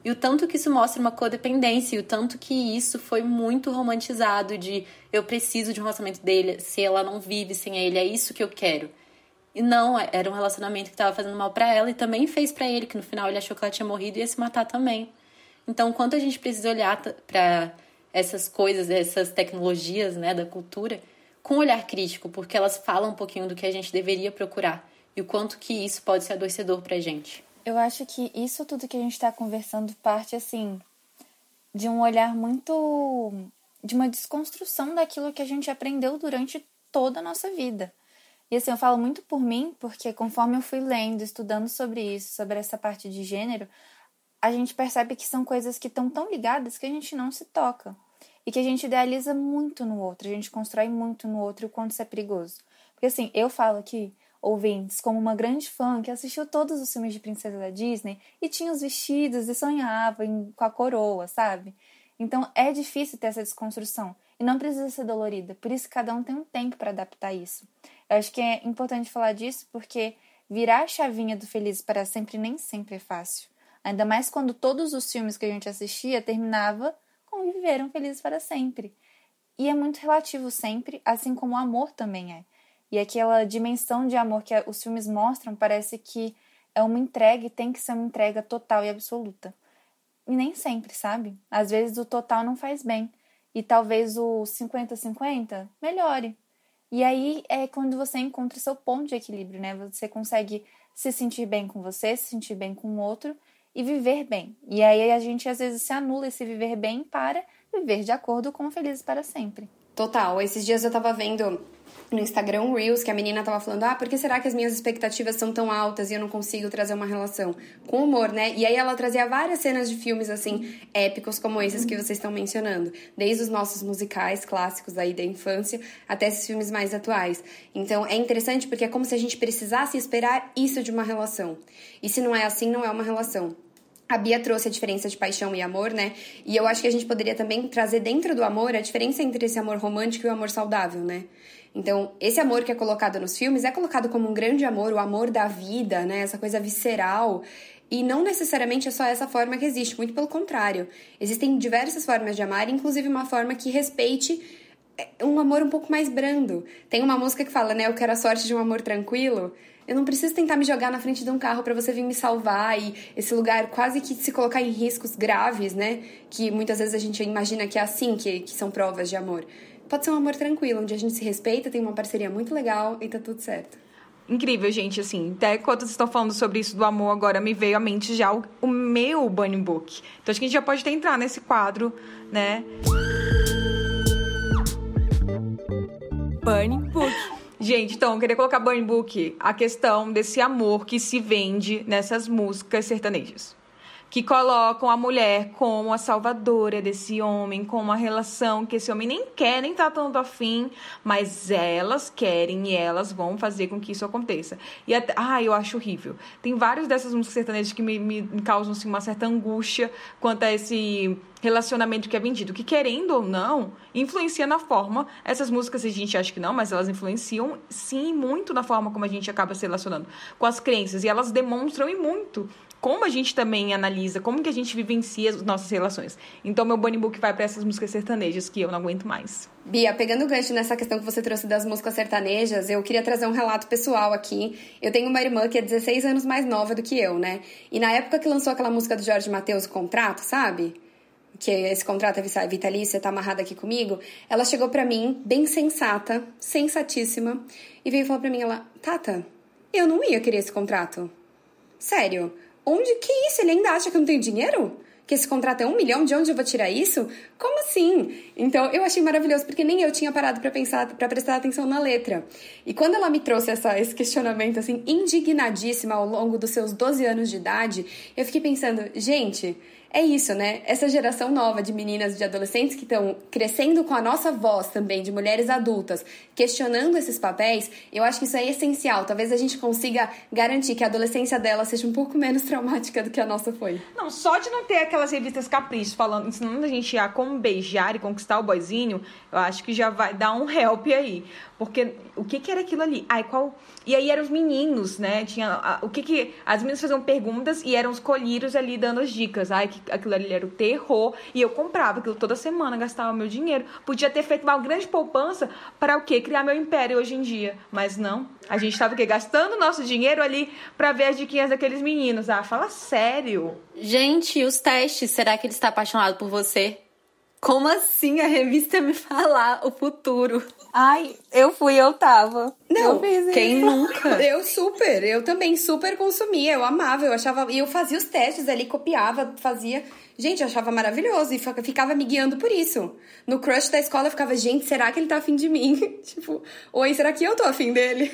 E o tanto que isso mostra uma codependência, e o tanto que isso foi muito romantizado de eu preciso de um relacionamento dele, se ela não vive sem ele, é isso que eu quero. E não, era um relacionamento que estava fazendo mal para ela e também fez para ele, que no final ele achou que ela tinha morrido e ia se matar também. Então, quanto a gente precisa olhar para essas coisas, essas tecnologias, né, da cultura, com olhar crítico, porque elas falam um pouquinho do que a gente deveria procurar e o quanto que isso pode ser adoecedor pra gente. Eu acho que isso tudo que a gente está conversando parte, assim, de um olhar muito. de uma desconstrução daquilo que a gente aprendeu durante toda a nossa vida. E assim, eu falo muito por mim, porque conforme eu fui lendo, estudando sobre isso, sobre essa parte de gênero, a gente percebe que são coisas que estão tão ligadas que a gente não se toca. E que a gente idealiza muito no outro, a gente constrói muito no outro o quanto isso é perigoso. Porque assim, eu falo aqui, ouvintes, como uma grande fã que assistiu todos os filmes de princesa da Disney e tinha os vestidos e sonhava em, com a coroa, sabe? Então é difícil ter essa desconstrução e não precisa ser dolorida, por isso cada um tem um tempo para adaptar isso. Eu acho que é importante falar disso porque virar a chavinha do feliz para sempre nem sempre é fácil. Ainda mais quando todos os filmes que a gente assistia terminava com viveram felizes para sempre. E é muito relativo sempre, assim como o amor também é. E aquela dimensão de amor que os filmes mostram parece que é uma entrega e tem que ser uma entrega total e absoluta. E nem sempre, sabe? Às vezes o total não faz bem. E talvez o 50-50 melhore. E aí é quando você encontra o seu ponto de equilíbrio, né? Você consegue se sentir bem com você, se sentir bem com o outro e viver bem. E aí a gente às vezes se anula esse viver bem para viver de acordo com Felizes para Sempre. Total. Esses dias eu tava vendo no Instagram Reels que a menina tava falando: "Ah, por que será que as minhas expectativas são tão altas e eu não consigo trazer uma relação com humor, né?" E aí ela trazia várias cenas de filmes assim épicos como esses que vocês estão mencionando, desde os nossos musicais clássicos aí da infância até esses filmes mais atuais. Então é interessante porque é como se a gente precisasse esperar isso de uma relação. E se não é assim, não é uma relação. A Bia trouxe a diferença de paixão e amor, né? E eu acho que a gente poderia também trazer dentro do amor a diferença entre esse amor romântico e o amor saudável, né? Então, esse amor que é colocado nos filmes é colocado como um grande amor, o amor da vida, né? Essa coisa visceral. E não necessariamente é só essa forma que existe, muito pelo contrário. Existem diversas formas de amar, inclusive uma forma que respeite é, um amor um pouco mais brando. Tem uma música que fala, né? Eu quero a sorte de um amor tranquilo. Eu não preciso tentar me jogar na frente de um carro para você vir me salvar e esse lugar quase que se colocar em riscos graves, né? Que muitas vezes a gente imagina que é assim que, que são provas de amor. Pode ser um amor tranquilo, onde a gente se respeita, tem uma parceria muito legal e tá tudo certo. Incrível, gente, assim, até quando vocês estão falando sobre isso do amor, agora me veio à mente já o, o meu Bunny Book. Então acho que a gente já pode até entrar nesse quadro, né? Burning Book. Gente, então, eu queria colocar Burn Book a questão desse amor que se vende nessas músicas sertanejas que colocam a mulher como a salvadora desse homem, com uma relação que esse homem nem quer, nem tá tanto afim, mas elas querem e elas vão fazer com que isso aconteça. E até, ah, eu acho horrível. Tem várias dessas músicas sertanejas que me, me, me causam assim, uma certa angústia quanto a esse relacionamento que é vendido, que querendo ou não, influencia na forma. Essas músicas a gente acha que não, mas elas influenciam sim muito na forma como a gente acaba se relacionando com as crenças e elas demonstram e muito como a gente também analisa, como que a gente vivencia as nossas relações. Então, meu bunny book vai para essas músicas sertanejas que eu não aguento mais. Bia, pegando o gancho nessa questão que você trouxe das músicas sertanejas, eu queria trazer um relato pessoal aqui. Eu tenho uma irmã que é 16 anos mais nova do que eu, né? E na época que lançou aquela música do Jorge Matheus, o Contrato, sabe? Que esse contrato é vitalício, tá amarrado aqui comigo, ela chegou para mim, bem sensata, sensatíssima, e veio falar para mim, ela, Tata, eu não ia querer esse contrato. Sério, Onde que isso? Ele ainda acha que eu não tenho dinheiro? Que esse contrato é um milhão? De onde eu vou tirar isso? Como assim? Então eu achei maravilhoso, porque nem eu tinha parado para pensar, para prestar atenção na letra. E quando ela me trouxe essa, esse questionamento, assim, indignadíssima ao longo dos seus 12 anos de idade, eu fiquei pensando, gente é isso, né? Essa geração nova de meninas e de adolescentes que estão crescendo com a nossa voz também, de mulheres adultas, questionando esses papéis, eu acho que isso é essencial. Talvez a gente consiga garantir que a adolescência dela seja um pouco menos traumática do que a nossa foi. Não, só de não ter aquelas revistas caprichos falando, ensinando a gente a como beijar e conquistar o boizinho, eu acho que já vai dar um help aí. Porque o que, que era aquilo ali? Ai, qual. E aí eram os meninos, né? Tinha. A, o que que. As meninas faziam perguntas e eram os colírios ali dando as dicas. Ai, que aquilo ali era o terror. E eu comprava aquilo toda semana, gastava meu dinheiro. Podia ter feito uma grande poupança para o quê? Criar meu império hoje em dia. Mas não. A gente estava o quê? Gastando nosso dinheiro ali para ver as diquinhas daqueles meninos. Ah, fala sério. Gente, os testes, será que ele está apaixonado por você? Como assim a revista me falar o futuro? Ai, eu fui, eu tava. Não, eu quem nunca? Eu super, eu também super consumia, eu amava, eu achava, e eu fazia os testes ali, copiava, fazia. Gente, eu achava maravilhoso e ficava me guiando por isso. No crush da escola eu ficava, gente, será que ele tá afim de mim? tipo, oi, será que eu tô afim dele?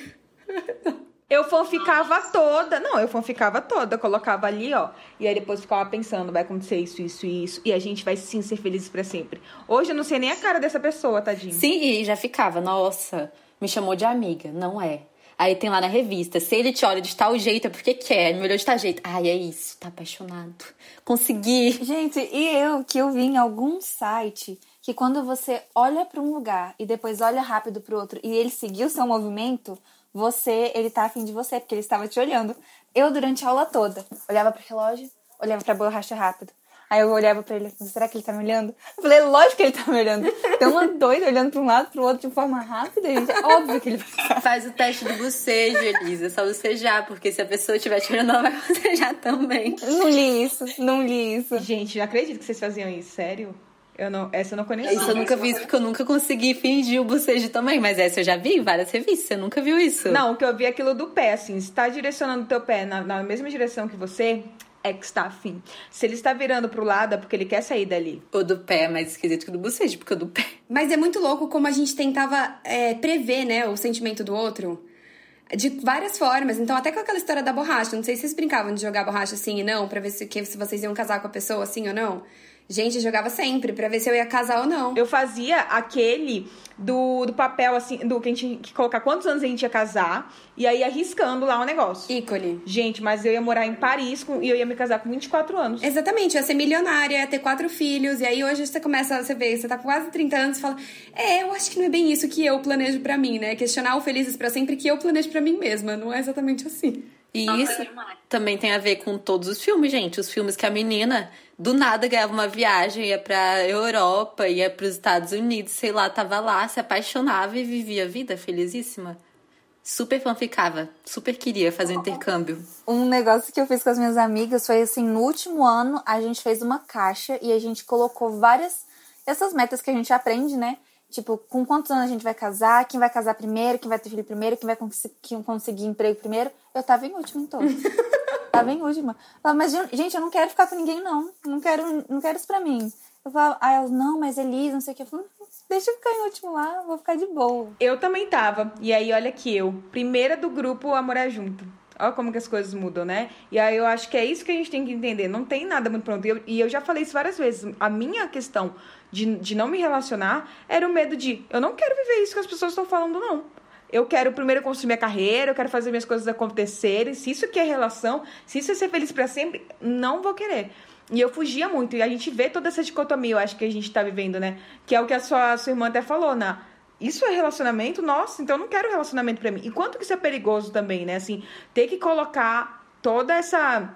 Eu fanficava toda. Não, eu fanficava toda. Colocava ali, ó. E aí depois ficava pensando, vai acontecer isso, isso e isso. E a gente vai sim ser felizes para sempre. Hoje eu não sei nem a cara dessa pessoa, tadinho. Sim, e já ficava, nossa. Me chamou de amiga. Não é. Aí tem lá na revista, se ele te olha de tal jeito é porque quer, me olhou de tal jeito. Ai, é isso, tá apaixonado. Consegui. Gente, e eu que eu vi em algum site que quando você olha para um lugar e depois olha rápido para outro e ele seguiu seu movimento, você, ele tá afim de você, porque ele estava te olhando. Eu, durante a aula toda, olhava pro relógio, olhava pra borracha rápido. Aí eu olhava pra ele, será que ele tá me olhando? Eu falei, lógico que ele tá me olhando. Tem uma doida olhando pra um lado, pro outro de forma rápida, gente. Óbvio que ele vai Faz o teste do bocejo, Elisa. É só bocejar, porque se a pessoa estiver te olhando, ela vai bocejar também. Não li isso, não li isso. Gente, eu acredito que vocês faziam isso, sério? Eu não, essa eu não conhecia. Isso eu nunca vi, porque eu nunca consegui fingir o bocejo também. Mas essa eu já vi em várias revistas. Você nunca viu isso? Não, o que eu vi é aquilo do pé, assim. Se tá direcionando o teu pé na, na mesma direção que você, é que está afim. Se ele está virando pro lado, é porque ele quer sair dali. O do pé é mais esquisito que o do bocejo, porque o do pé. Mas é muito louco como a gente tentava é, prever, né, o sentimento do outro. De várias formas. Então, até com aquela história da borracha. Não sei se vocês brincavam de jogar borracha assim e não, pra ver se, que, se vocês iam casar com a pessoa assim ou não. Gente, eu jogava sempre pra ver se eu ia casar ou não. Eu fazia aquele do, do papel, assim, do que a gente que colocar quantos anos a gente ia casar e aí arriscando lá o negócio. Ícone. Gente, mas eu ia morar em Paris com, e eu ia me casar com 24 anos. Exatamente, eu ia ser milionária, ia ter quatro filhos, e aí hoje você começa, você vê, você tá com quase 30 anos e fala, é, eu acho que não é bem isso que eu planejo para mim, né? Questionar o Felizes para sempre que eu planejo para mim mesma, não é exatamente assim. E isso também tem a ver com todos os filmes, gente. Os filmes que a menina do nada ganhava uma viagem, ia pra Europa, ia pros Estados Unidos, sei lá, tava lá, se apaixonava e vivia a vida felizíssima. Super fanficava, super queria fazer um intercâmbio. Um negócio que eu fiz com as minhas amigas foi assim, no último ano a gente fez uma caixa e a gente colocou várias essas metas que a gente aprende, né? Tipo, com quantos anos a gente vai casar, quem vai casar primeiro, quem vai ter filho primeiro, quem vai cons quem conseguir emprego primeiro. Eu tava em último em todos. tava em última. Falava, mas, gente, eu não quero ficar com ninguém, não. Não quero, não quero isso pra mim. Eu falava, ah, elas, não, mas Elisa, não sei o que. Eu falei, deixa eu ficar em último lá, vou ficar de boa. Eu também tava. E aí, olha aqui, eu, primeira do grupo a morar junto. Olha como que as coisas mudam, né? E aí eu acho que é isso que a gente tem que entender. Não tem nada muito pronto. E eu, e eu já falei isso várias vezes. A minha questão de, de não me relacionar era o medo de eu não quero viver isso que as pessoas estão falando, não. Eu quero primeiro construir minha carreira, eu quero fazer minhas coisas acontecerem. Se isso aqui é relação, se isso é ser feliz para sempre, não vou querer. E eu fugia muito. E a gente vê toda essa dicotomia, eu acho que a gente tá vivendo, né? Que é o que a sua, a sua irmã até falou, né? Isso é relacionamento? Nossa, então eu não quero relacionamento para mim. E quanto que isso é perigoso também, né? Assim, ter que colocar toda essa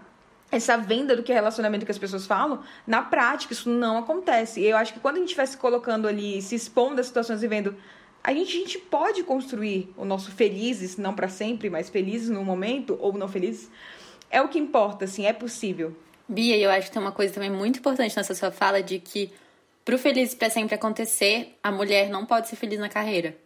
essa venda do que é relacionamento que as pessoas falam, na prática isso não acontece. E eu acho que quando a gente estiver se colocando ali, se expondo às situações e vendo, a gente, a gente pode construir o nosso felizes, não para sempre, mas felizes no momento, ou não felizes, é o que importa, assim, é possível. Bia, eu acho que tem uma coisa também muito importante nessa sua fala de que pro feliz para sempre acontecer, a mulher não pode ser feliz na carreira.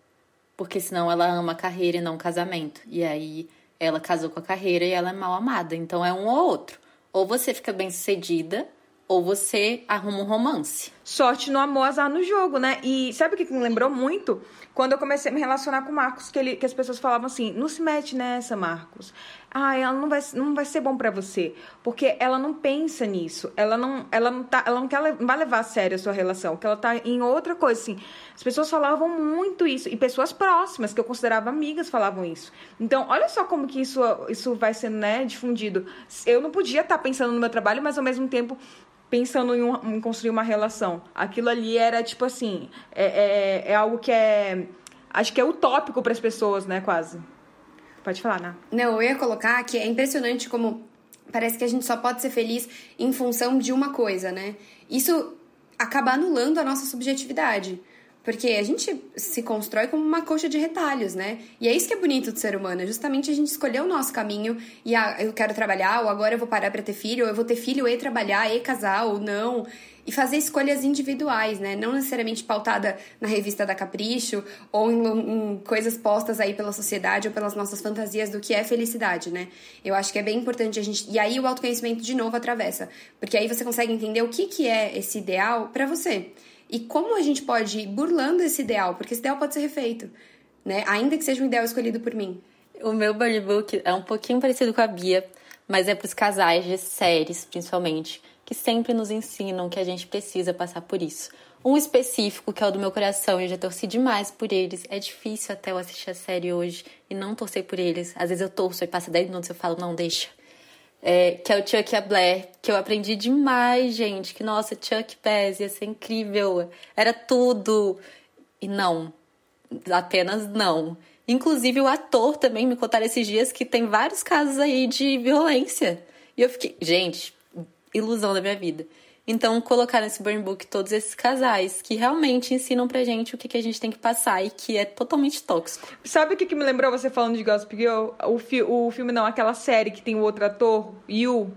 Porque senão ela ama a carreira e não o casamento. E aí ela casou com a carreira e ela é mal amada. Então é um ou outro. Ou você fica bem sucedida, ou você arruma um romance. Sorte no amor, azar no jogo, né? E sabe o que me lembrou muito? Quando eu comecei a me relacionar com o Marcos, que, ele, que as pessoas falavam assim: não se mete nessa, Marcos. Ah, ela não vai, não vai ser bom para você. Porque ela não pensa nisso. Ela não, ela não, tá, ela não, quer, não vai levar a sério a sua relação. Que ela tá em outra coisa, assim. As pessoas falavam muito isso. E pessoas próximas, que eu considerava amigas, falavam isso. Então, olha só como que isso, isso vai sendo né, difundido. Eu não podia estar tá pensando no meu trabalho, mas ao mesmo tempo pensando em, um, em, construir uma relação. Aquilo ali era tipo assim, é, é, é algo que é, acho que é utópico para as pessoas, né, quase. Pode falar, né? Não, eu ia colocar que é impressionante como parece que a gente só pode ser feliz em função de uma coisa, né? Isso acaba anulando a nossa subjetividade. Porque a gente se constrói como uma coxa de retalhos, né? E é isso que é bonito do ser humano, é justamente a gente escolher o nosso caminho e ah, eu quero trabalhar, ou agora eu vou parar para ter filho, ou eu vou ter filho e trabalhar e casar, ou não. E fazer escolhas individuais, né? Não necessariamente pautada na revista da Capricho ou em, em coisas postas aí pela sociedade ou pelas nossas fantasias do que é felicidade, né? Eu acho que é bem importante a gente. E aí o autoconhecimento de novo atravessa. Porque aí você consegue entender o que, que é esse ideal para você. E como a gente pode ir burlando esse ideal, porque esse ideal pode ser refeito, né? Ainda que seja um ideal escolhido por mim. O meu Bunny Book é um pouquinho parecido com a Bia, mas é para os casais de séries, principalmente, que sempre nos ensinam que a gente precisa passar por isso. Um específico, que é o do meu coração, eu já torci demais por eles. É difícil até eu assistir a série hoje e não torcer por eles. Às vezes eu torço e passa 10 minutos e eu falo, não, deixa. É, que é o Chuck e a Blair, que eu aprendi demais, gente. Que, nossa, Chuck Pez ia ser incrível. Era tudo. E não. Apenas não. Inclusive, o ator também me contaram esses dias que tem vários casos aí de violência. E eu fiquei, gente, ilusão da minha vida. Então, colocar nesse burn book todos esses casais que realmente ensinam pra gente o que, que a gente tem que passar e que é totalmente tóxico. Sabe o que, que me lembrou você falando de Gossip Girl? O, fi o filme não, aquela série que tem o outro ator, Yu.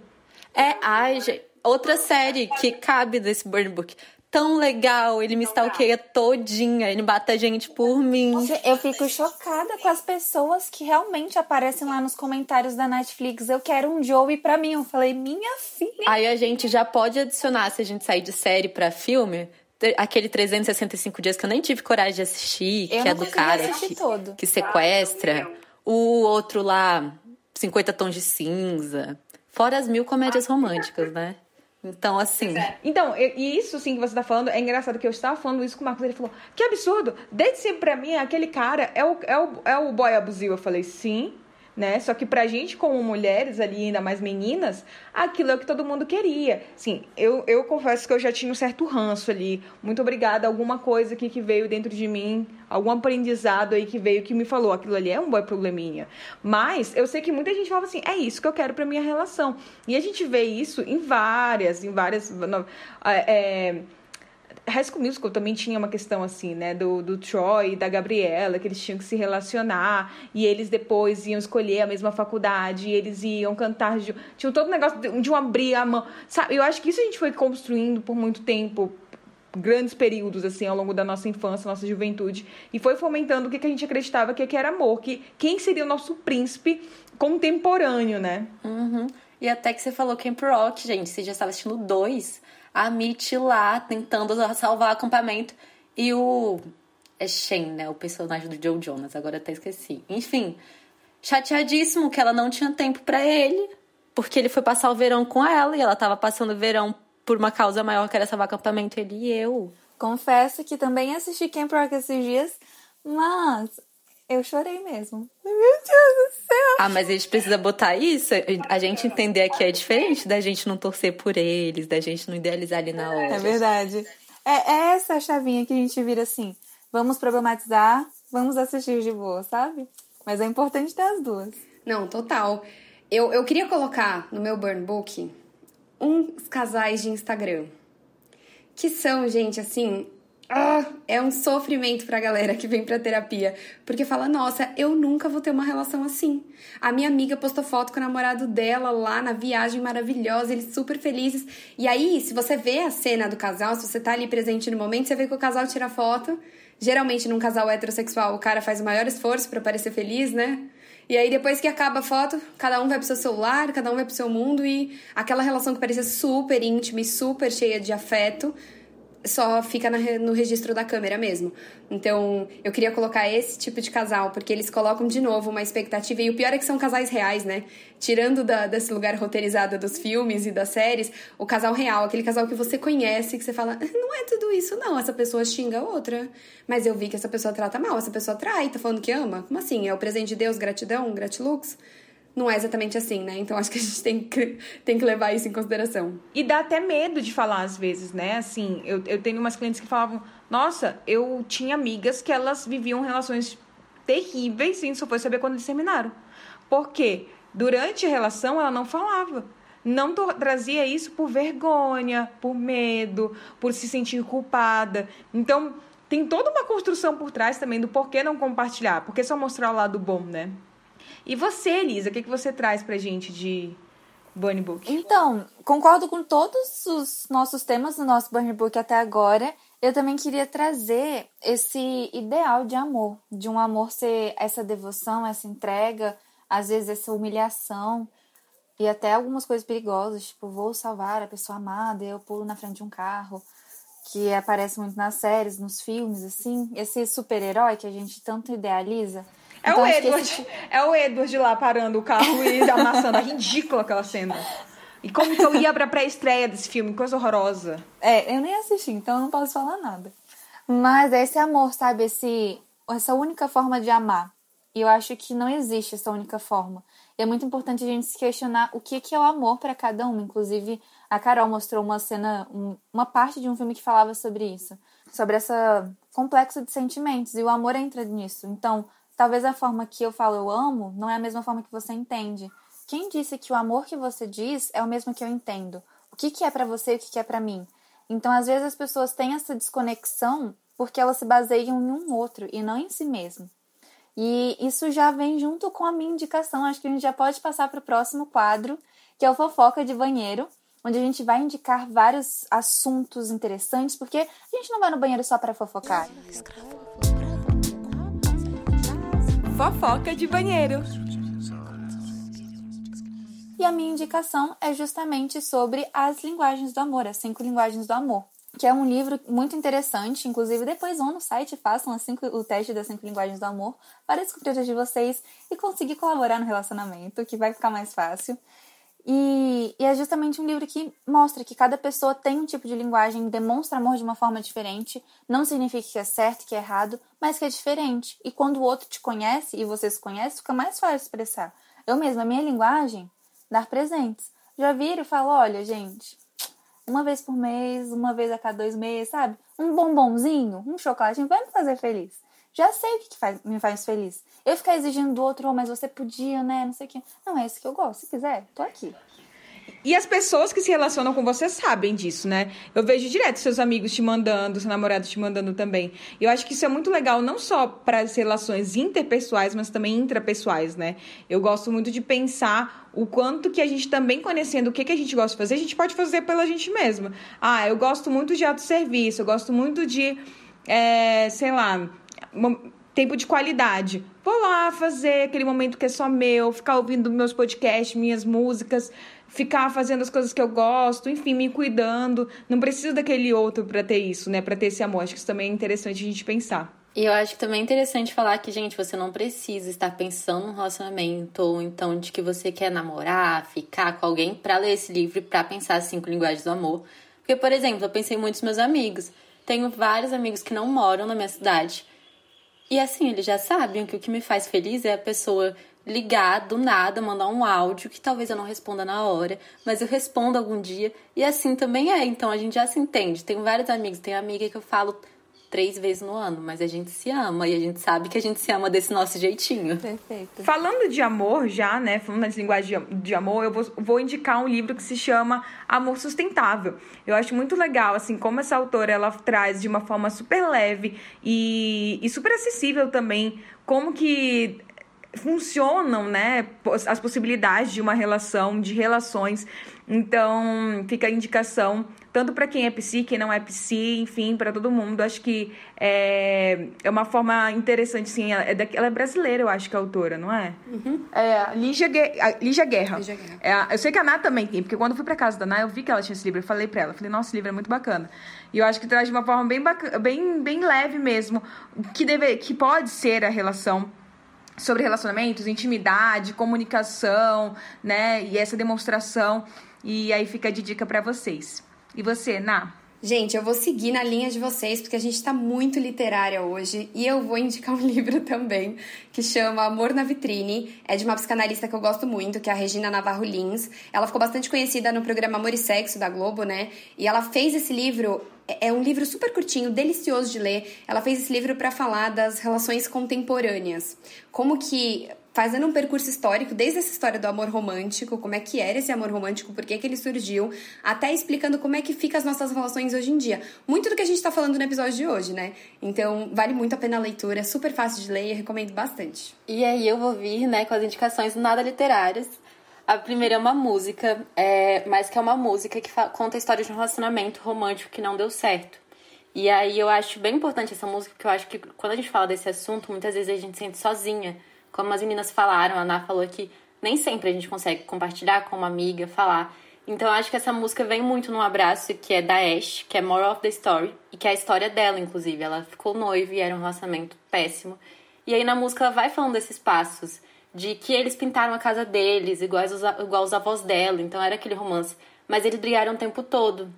É, ai, gente, outra série que cabe nesse burn book tão legal. Ele me stalkeia todinha. Ele bata a gente por mim. Eu fico chocada com as pessoas que realmente aparecem lá nos comentários da Netflix. Eu quero um Joey pra mim. Eu falei, minha filha. Aí a gente já pode adicionar, se a gente sair de série pra filme, aquele 365 dias que eu nem tive coragem de assistir, eu que é do cara que, todo. que sequestra. O outro lá, 50 tons de cinza. Fora as mil comédias românticas, né? Então, assim. É. Então, e isso sim que você tá falando, é engraçado que eu estava falando isso com o Marcos, ele falou: que absurdo! Desde sempre pra mim, aquele cara é o, é o, é o boy abusivo. Eu falei: sim né? Só que pra gente, como mulheres ali, ainda mais meninas, aquilo é o que todo mundo queria. Sim, eu, eu confesso que eu já tinha um certo ranço ali. Muito obrigada, alguma coisa aqui que veio dentro de mim, algum aprendizado aí que veio que me falou, aquilo ali é um boy probleminha. Mas eu sei que muita gente falava assim, é isso que eu quero pra minha relação. E a gente vê isso em várias, em várias. É, High School Musical também tinha uma questão assim, né? Do, do Troy e da Gabriela, que eles tinham que se relacionar e eles depois iam escolher a mesma faculdade, e eles iam cantar. Tinha todo um negócio de, de um abrir a mão. Sabe? Eu acho que isso a gente foi construindo por muito tempo grandes períodos assim ao longo da nossa infância, nossa juventude e foi fomentando o que, que a gente acreditava que, que era amor, que quem seria o nosso príncipe contemporâneo, né? Uhum. E até que você falou Camp Rock, gente, você já estava assistindo dois a Mitty lá tentando salvar o acampamento e o. É Shane, né? O personagem do Joe Jonas, agora até esqueci. Enfim, chateadíssimo que ela não tinha tempo para ele, porque ele foi passar o verão com ela e ela tava passando o verão por uma causa maior que era salvar o acampamento, ele e eu. Confesso que também assisti Camp Rock esses dias, mas eu chorei mesmo. Meu Deus! Ah, mas a gente precisa botar isso, a gente entender que é diferente da gente não torcer por eles, da gente não idealizar ali na hora. É verdade. É, é essa a chavinha que a gente vira assim. Vamos problematizar, vamos assistir de boa, sabe? Mas é importante ter as duas. Não, total. Eu, eu queria colocar no meu burn book uns casais de Instagram. Que são, gente, assim, ah, é um sofrimento pra galera que vem pra terapia. Porque fala, nossa, eu nunca vou ter uma relação assim. A minha amiga postou foto com o namorado dela lá na viagem maravilhosa, eles super felizes. E aí, se você vê a cena do casal, se você tá ali presente no momento, você vê que o casal tira foto. Geralmente, num casal heterossexual, o cara faz o maior esforço para parecer feliz, né? E aí, depois que acaba a foto, cada um vai pro seu celular, cada um vai pro seu mundo e aquela relação que parecia super íntima e super cheia de afeto só fica no registro da câmera mesmo. Então, eu queria colocar esse tipo de casal, porque eles colocam de novo uma expectativa. E o pior é que são casais reais, né? Tirando da, desse lugar roteirizado dos filmes e das séries, o casal real, aquele casal que você conhece, que você fala, não é tudo isso, não. Essa pessoa xinga a outra. Mas eu vi que essa pessoa trata mal, essa pessoa trai, tá falando que ama. Como assim? É o presente de Deus, gratidão, gratilux? Não é exatamente assim, né? Então acho que a gente tem que, tem que levar isso em consideração. E dá até medo de falar às vezes, né? Assim, eu, eu tenho umas clientes que falavam: Nossa, eu tinha amigas que elas viviam relações terríveis e só foi saber quando eles terminaram. Por quê? Durante a relação ela não falava. Não trazia isso por vergonha, por medo, por se sentir culpada. Então, tem toda uma construção por trás também do porquê não compartilhar, porque só mostrar o lado bom, né? E você, Elisa, o que, que você traz pra gente de Burn Book? Então, concordo com todos os nossos temas do nosso Burn Book até agora. Eu também queria trazer esse ideal de amor, de um amor ser essa devoção, essa entrega, às vezes essa humilhação e até algumas coisas perigosas, tipo, vou salvar a pessoa amada, eu pulo na frente de um carro, que aparece muito nas séries, nos filmes, assim, esse super-herói que a gente tanto idealiza. É então, o Edward. É o Edward lá parando o carro e amassando. É ridículo aquela cena. E como que eu ia pra pré-estreia desse filme? Coisa horrorosa. É, eu nem assisti, então eu não posso falar nada. Mas é esse amor, sabe? Esse, essa única forma de amar. E eu acho que não existe essa única forma. E é muito importante a gente se questionar o que, que é o amor para cada um. Inclusive, a Carol mostrou uma cena, um, uma parte de um filme que falava sobre isso. Sobre essa complexo de sentimentos. E o amor entra nisso. Então, talvez a forma que eu falo eu amo não é a mesma forma que você entende. Quem disse que o amor que você diz é o mesmo que eu entendo? O que, que é para você e o que, que é para mim? Então, às vezes, as pessoas têm essa desconexão porque elas se baseiam em um outro e não em si mesmo. E isso já vem junto com a minha indicação. Acho que a gente já pode passar para o próximo quadro, que é o Fofoca de Banheiro, onde a gente vai indicar vários assuntos interessantes, porque a gente não vai no banheiro só para fofocar. Fofoca de Banheiro. E a minha indicação é justamente sobre as linguagens do amor, as cinco linguagens do amor. Que é um livro muito interessante, inclusive depois vão no site, façam cinco, o teste das cinco linguagens do amor para descobrir as de vocês e conseguir colaborar no relacionamento, que vai ficar mais fácil. E, e, é justamente um livro que mostra que cada pessoa tem um tipo de linguagem, demonstra amor de uma forma diferente. Não significa que é certo, que é errado, mas que é diferente. E quando o outro te conhece e você se conhece, fica mais fácil expressar. Eu mesma, a minha linguagem dar presentes. Já viro e falo, olha, gente, uma vez por mês, uma vez a cada dois meses, sabe? Um bombonzinho, um chocolatinho vai me fazer feliz. Já sei o que faz, me faz feliz. Eu ficar exigindo do outro, oh, mas você podia, né? Não sei o que. Não, é isso que eu gosto. Se quiser, tô aqui. E as pessoas que se relacionam com você sabem disso, né? Eu vejo direto seus amigos te mandando, seu namorado te mandando também. Eu acho que isso é muito legal, não só para as relações interpessoais, mas também intrapessoais, né? Eu gosto muito de pensar o quanto que a gente também conhecendo o que, que a gente gosta de fazer, a gente pode fazer pela gente mesma. Ah, eu gosto muito de autosserviço, eu gosto muito de, é, sei lá, tempo de qualidade. Vou lá fazer aquele momento que é só meu, ficar ouvindo meus podcasts, minhas músicas, ficar fazendo as coisas que eu gosto, enfim, me cuidando. Não preciso daquele outro para ter isso, né? Para ter esse amor. Acho que isso também é interessante a gente pensar. E eu acho que também é interessante falar que, gente, você não precisa estar pensando num relacionamento ou então de que você quer namorar, ficar com alguém para ler esse livro pra pensar as cinco linguagens do amor. Porque, por exemplo, eu pensei muito nos meus amigos. Tenho vários amigos que não moram na minha cidade. E assim, eles já sabem que o que me faz feliz é a pessoa ligar do nada, mandar um áudio que talvez eu não responda na hora, mas eu respondo algum dia. E assim também é, então a gente já se entende. Tenho vários amigos, tenho amiga que eu falo três vezes no ano, mas a gente se ama e a gente sabe que a gente se ama desse nosso jeitinho. Perfeito. Falando de amor já, né, falando nas linguagens de amor, eu vou, vou indicar um livro que se chama Amor Sustentável. Eu acho muito legal, assim, como essa autora, ela traz de uma forma super leve e, e super acessível também, como que funcionam, né, as possibilidades de uma relação, de relações. Então, fica a indicação tanto para quem é psi, quem não é psi, enfim, para todo mundo. Acho que é, é uma forma interessante, sim. Ela é, ela é brasileira, eu acho que é a autora, não é? Uhum. É Lígia, Lígia Guerra. Lígia Guerra. É, eu sei que a Ná também tem, porque quando eu fui pra casa da Ná, eu vi que ela tinha esse livro. Eu falei pra ela, falei, nossa, esse livro é muito bacana. E eu acho que traz de uma forma bem, bacana, bem, bem leve mesmo, que, deve, que pode ser a relação sobre relacionamentos, intimidade, comunicação, né? E essa demonstração. E aí fica de dica para vocês. E você, Ná? Gente, eu vou seguir na linha de vocês, porque a gente está muito literária hoje. E eu vou indicar um livro também, que chama Amor na Vitrine. É de uma psicanalista que eu gosto muito, que é a Regina Navarro Lins. Ela ficou bastante conhecida no programa Amor e Sexo da Globo, né? E ela fez esse livro é, é um livro super curtinho, delicioso de ler. Ela fez esse livro para falar das relações contemporâneas. Como que fazendo um percurso histórico, desde essa história do amor romântico, como é que era esse amor romântico, por que, que ele surgiu, até explicando como é que fica as nossas relações hoje em dia. Muito do que a gente está falando no episódio de hoje, né? Então, vale muito a pena a leitura, é super fácil de ler e recomendo bastante. E aí eu vou vir, né, com as indicações nada literárias. A primeira é uma música, é, mas que é uma música que conta a história de um relacionamento romântico que não deu certo. E aí eu acho bem importante essa música, porque eu acho que quando a gente fala desse assunto, muitas vezes a gente se sente sozinha. Como as meninas falaram, a Ana falou que nem sempre a gente consegue compartilhar com uma amiga, falar. Então eu acho que essa música vem muito num abraço que é da Ash, que é More of the Story, e que é a história dela, inclusive. Ela ficou noiva e era um relacionamento péssimo. E aí na música ela vai falando desses passos de que eles pintaram a casa deles, iguais os, igual os avós dela, então era aquele romance. Mas eles brigaram o tempo todo.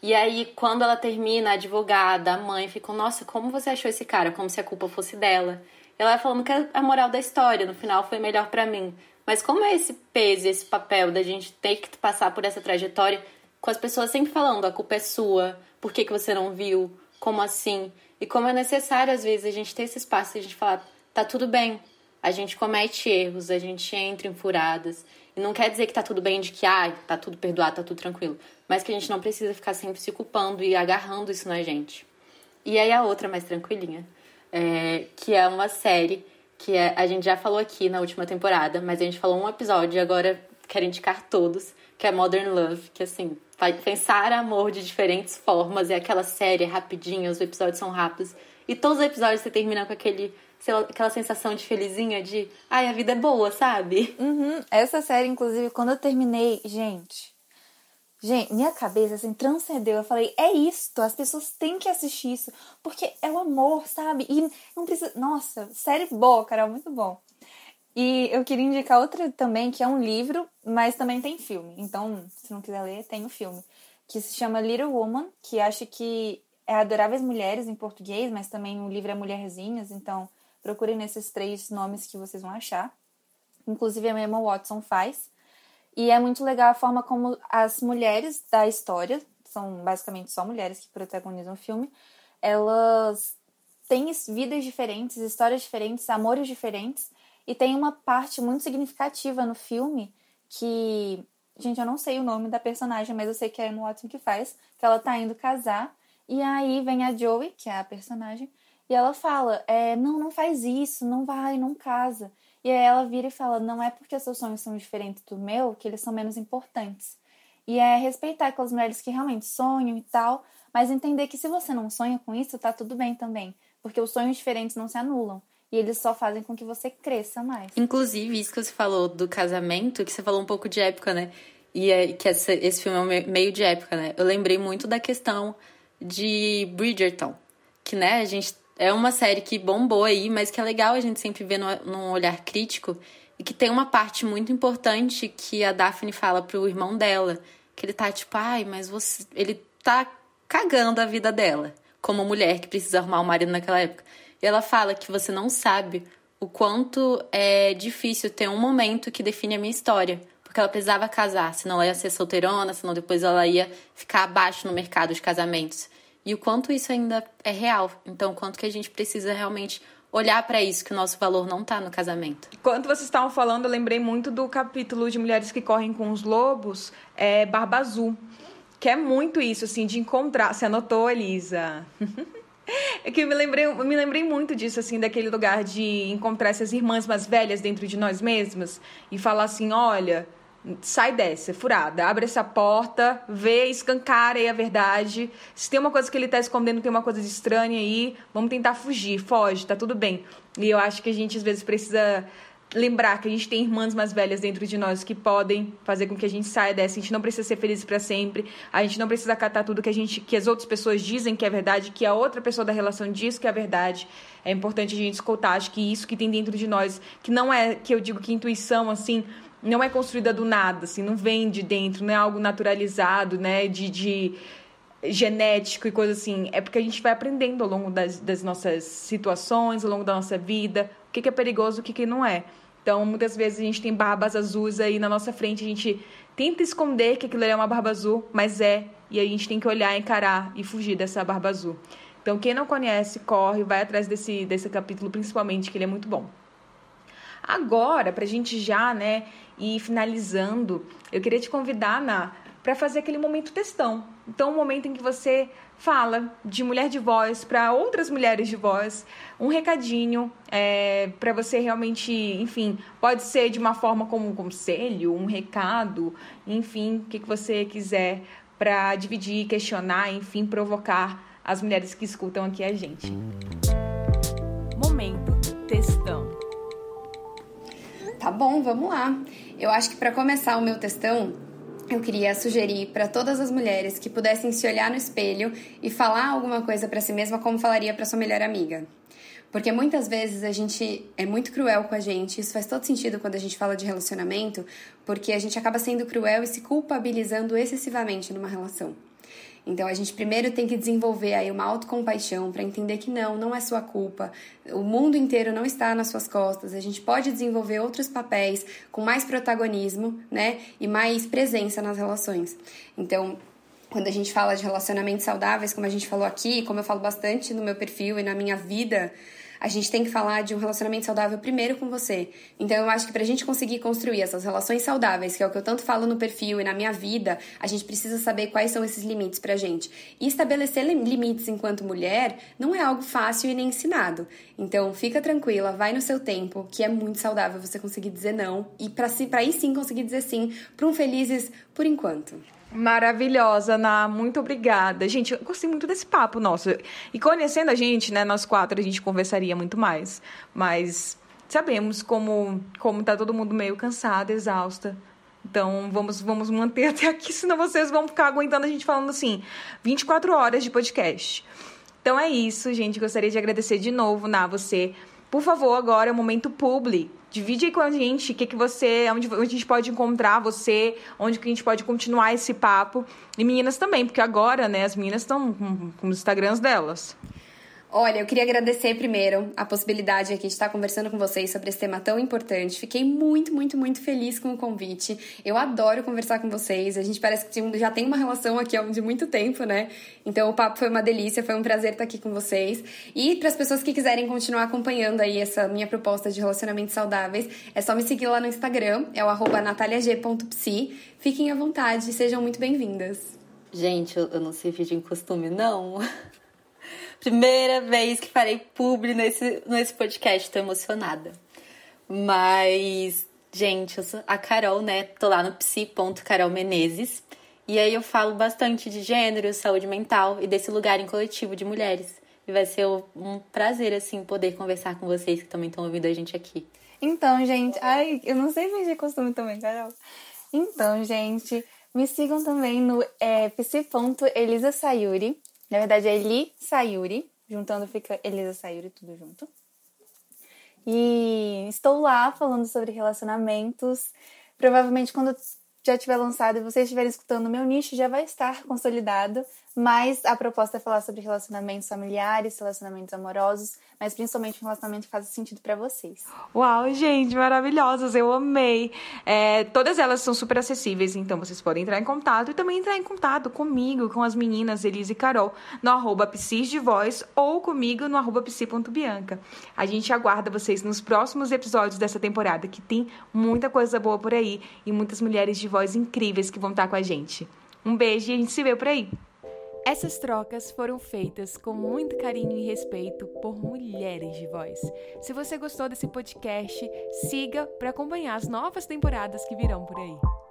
E aí, quando ela termina, a advogada, a mãe ficam, nossa, como você achou esse cara? Como se a culpa fosse dela. Ela falando que a moral da história, no final, foi melhor para mim. Mas como é esse peso, esse papel da gente ter que passar por essa trajetória, com as pessoas sempre falando, a culpa é sua, por que, que você não viu, como assim? E como é necessário, às vezes, a gente ter esse espaço e a gente falar, tá tudo bem, a gente comete erros, a gente entra em furadas. E não quer dizer que tá tudo bem, de que, ah, tá tudo perdoado, tá tudo tranquilo. Mas que a gente não precisa ficar sempre se culpando e agarrando isso na gente. E aí a outra mais tranquilinha, é, que é uma série que é, a gente já falou aqui na última temporada, mas a gente falou um episódio e agora quero indicar todos, que é Modern Love, que assim, vai pensar amor de diferentes formas, é aquela série rapidinha, os episódios são rápidos. E todos os episódios você termina com aquele aquela sensação de felizinha de, ai, a vida é boa, sabe? Uhum. Essa série, inclusive, quando eu terminei, gente. Gente, minha cabeça assim transcendeu. Eu falei, é isto, as pessoas têm que assistir isso, porque é o amor, sabe? E não precisa. Nossa, série boa, Carol, muito bom. E eu queria indicar outra também, que é um livro, mas também tem filme. Então, se não quiser ler, tem o um filme. Que se chama Little Woman, que acho que é Adoráveis Mulheres em português, mas também o livro é Mulherzinhas, então Procurem nesses três nomes que vocês vão achar. Inclusive a Emma Watson faz. E é muito legal a forma como as mulheres da história, são basicamente só mulheres que protagonizam o filme, elas têm vidas diferentes, histórias diferentes, amores diferentes, e tem uma parte muito significativa no filme que, gente, eu não sei o nome da personagem, mas eu sei que é a Emma Watson que faz, que ela tá indo casar, e aí vem a Joey, que é a personagem, e ela fala: é, Não, não faz isso, não vai, não casa. E aí ela vira e fala: Não é porque seus sonhos são diferentes do meu que eles são menos importantes. E é respeitar aquelas mulheres que realmente sonham e tal, mas entender que se você não sonha com isso, tá tudo bem também. Porque os sonhos diferentes não se anulam. E eles só fazem com que você cresça mais. Inclusive, isso que você falou do casamento, que você falou um pouco de época, né? E é, que esse, esse filme é meio de época, né? Eu lembrei muito da questão de Bridgerton. Que, né, a gente é uma série que bombou aí, mas que é legal a gente sempre ver num olhar crítico. E que tem uma parte muito importante que a Daphne fala pro irmão dela. Que ele tá tipo, ai, mas você. Ele tá cagando a vida dela. Como mulher que precisa arrumar um marido naquela época. E ela fala que você não sabe o quanto é difícil ter um momento que define a minha história. Porque ela precisava casar, senão ela ia ser solteirona, senão depois ela ia ficar abaixo no mercado de casamentos e o quanto isso ainda é real. Então, o quanto que a gente precisa realmente olhar para isso, que o nosso valor não está no casamento. Enquanto vocês estavam falando, eu lembrei muito do capítulo de Mulheres que Correm com os Lobos, é, Barba Azul, que é muito isso, assim, de encontrar. Você anotou, Elisa? É que eu me lembrei, eu me lembrei muito disso, assim, daquele lugar de encontrar essas irmãs mais velhas dentro de nós mesmas e falar assim: olha, sai dessa, é furada, abre essa porta, vê, escancara aí a verdade. Se tem uma coisa que ele tá escondendo, tem uma coisa de estranha aí, vamos tentar fugir, foge, tá tudo bem. E eu acho que a gente às vezes precisa lembrar que a gente tem irmãs mais velhas dentro de nós que podem fazer com que a gente saia dessa. A gente não precisa ser feliz para sempre. A gente não precisa acatar tudo que a gente que as outras pessoas dizem que é verdade, que a outra pessoa da relação diz que é verdade. É importante a gente escutar, acho que isso que tem dentro de nós, que não é que eu digo que intuição assim, não é construída do nada, assim, não vem de dentro, não é algo naturalizado, né, de, de genético e coisa assim. É porque a gente vai aprendendo ao longo das, das nossas situações, ao longo da nossa vida, o que, que é perigoso o que, que não é. Então, muitas vezes a gente tem barbas azuis aí na nossa frente, a gente tenta esconder que aquilo é uma barba azul, mas é, e a gente tem que olhar, encarar e fugir dessa barba azul. Então, quem não conhece, corre, vai atrás desse, desse capítulo, principalmente, que ele é muito bom. Agora, para a gente já, né, ir finalizando, eu queria te convidar, Ana, para fazer aquele momento testão. Então, um momento em que você fala de mulher de voz para outras mulheres de voz, um recadinho é, para você realmente, enfim, pode ser de uma forma como um conselho, um recado, enfim, o que, que você quiser para dividir, questionar, enfim, provocar as mulheres que escutam aqui a gente. Tá bom, vamos lá. Eu acho que para começar o meu textão, eu queria sugerir para todas as mulheres que pudessem se olhar no espelho e falar alguma coisa para si mesma como falaria para sua melhor amiga. Porque muitas vezes a gente é muito cruel com a gente, isso faz todo sentido quando a gente fala de relacionamento, porque a gente acaba sendo cruel e se culpabilizando excessivamente numa relação. Então a gente primeiro tem que desenvolver aí uma autocompaixão para entender que não, não é sua culpa. O mundo inteiro não está nas suas costas. A gente pode desenvolver outros papéis com mais protagonismo, né, e mais presença nas relações. Então, quando a gente fala de relacionamentos saudáveis, como a gente falou aqui, como eu falo bastante no meu perfil e na minha vida, a gente tem que falar de um relacionamento saudável primeiro com você. Então eu acho que pra gente conseguir construir essas relações saudáveis, que é o que eu tanto falo no perfil e na minha vida, a gente precisa saber quais são esses limites pra gente. E estabelecer limites enquanto mulher não é algo fácil e nem ensinado. Então fica tranquila, vai no seu tempo, que é muito saudável você conseguir dizer não e para si, aí sim conseguir dizer sim para um felizes por enquanto. Maravilhosa, Ana. Muito obrigada. Gente, eu gostei muito desse papo nosso. E conhecendo a gente, né, nós quatro, a gente conversaria muito mais. Mas sabemos como, como tá todo mundo meio cansado, exausta. Então, vamos, vamos manter até aqui, senão vocês vão ficar aguentando a gente falando assim, 24 horas de podcast. Então é isso, gente. Gostaria de agradecer de novo, Ná, você. Por favor, agora é o momento publi Divide aí com a gente o que, que você, onde, a gente pode encontrar você, onde que a gente pode continuar esse papo. E meninas também, porque agora, né, as meninas estão com, com os Instagrams delas. Olha, eu queria agradecer primeiro a possibilidade aqui de estar conversando com vocês sobre esse tema tão importante. Fiquei muito, muito, muito feliz com o convite. Eu adoro conversar com vocês. A gente parece que já tem uma relação aqui de muito tempo, né? Então o papo foi uma delícia, foi um prazer estar aqui com vocês. E para as pessoas que quiserem continuar acompanhando aí essa minha proposta de relacionamentos saudáveis, é só me seguir lá no Instagram, é o nataliag.psi. Fiquem à vontade, sejam muito bem-vindas. Gente, eu não sei fingir costume, não. Primeira vez que farei publi nesse, nesse podcast, tô emocionada. Mas, gente, eu sou a Carol, né? Tô lá no psi.carolmenezes. E aí eu falo bastante de gênero, saúde mental e desse lugar em coletivo de mulheres. E vai ser um prazer, assim, poder conversar com vocês que também estão ouvindo a gente aqui. Então, gente, ai, eu não sei fingir costume também, Carol. Então, gente, me sigam também no é, psi.elisasayuri. Na verdade é Eli Sayuri, juntando fica Elisa Sayuri tudo junto. E estou lá falando sobre relacionamentos. Provavelmente quando já tiver lançado e vocês estiverem escutando, meu nicho já vai estar consolidado. Mas a proposta é falar sobre relacionamentos familiares, relacionamentos amorosos, mas principalmente um relacionamento que faz sentido para vocês. Uau, gente, maravilhosas, eu amei. É, todas elas são super acessíveis, então vocês podem entrar em contato e também entrar em contato comigo, com as meninas Elise e Carol, no arroba de voz ou comigo no arroba psi.bianca. A gente aguarda vocês nos próximos episódios dessa temporada, que tem muita coisa boa por aí e muitas mulheres de voz incríveis que vão estar com a gente. Um beijo e a gente se vê por aí. Essas trocas foram feitas com muito carinho e respeito por mulheres de voz. Se você gostou desse podcast, siga para acompanhar as novas temporadas que virão por aí.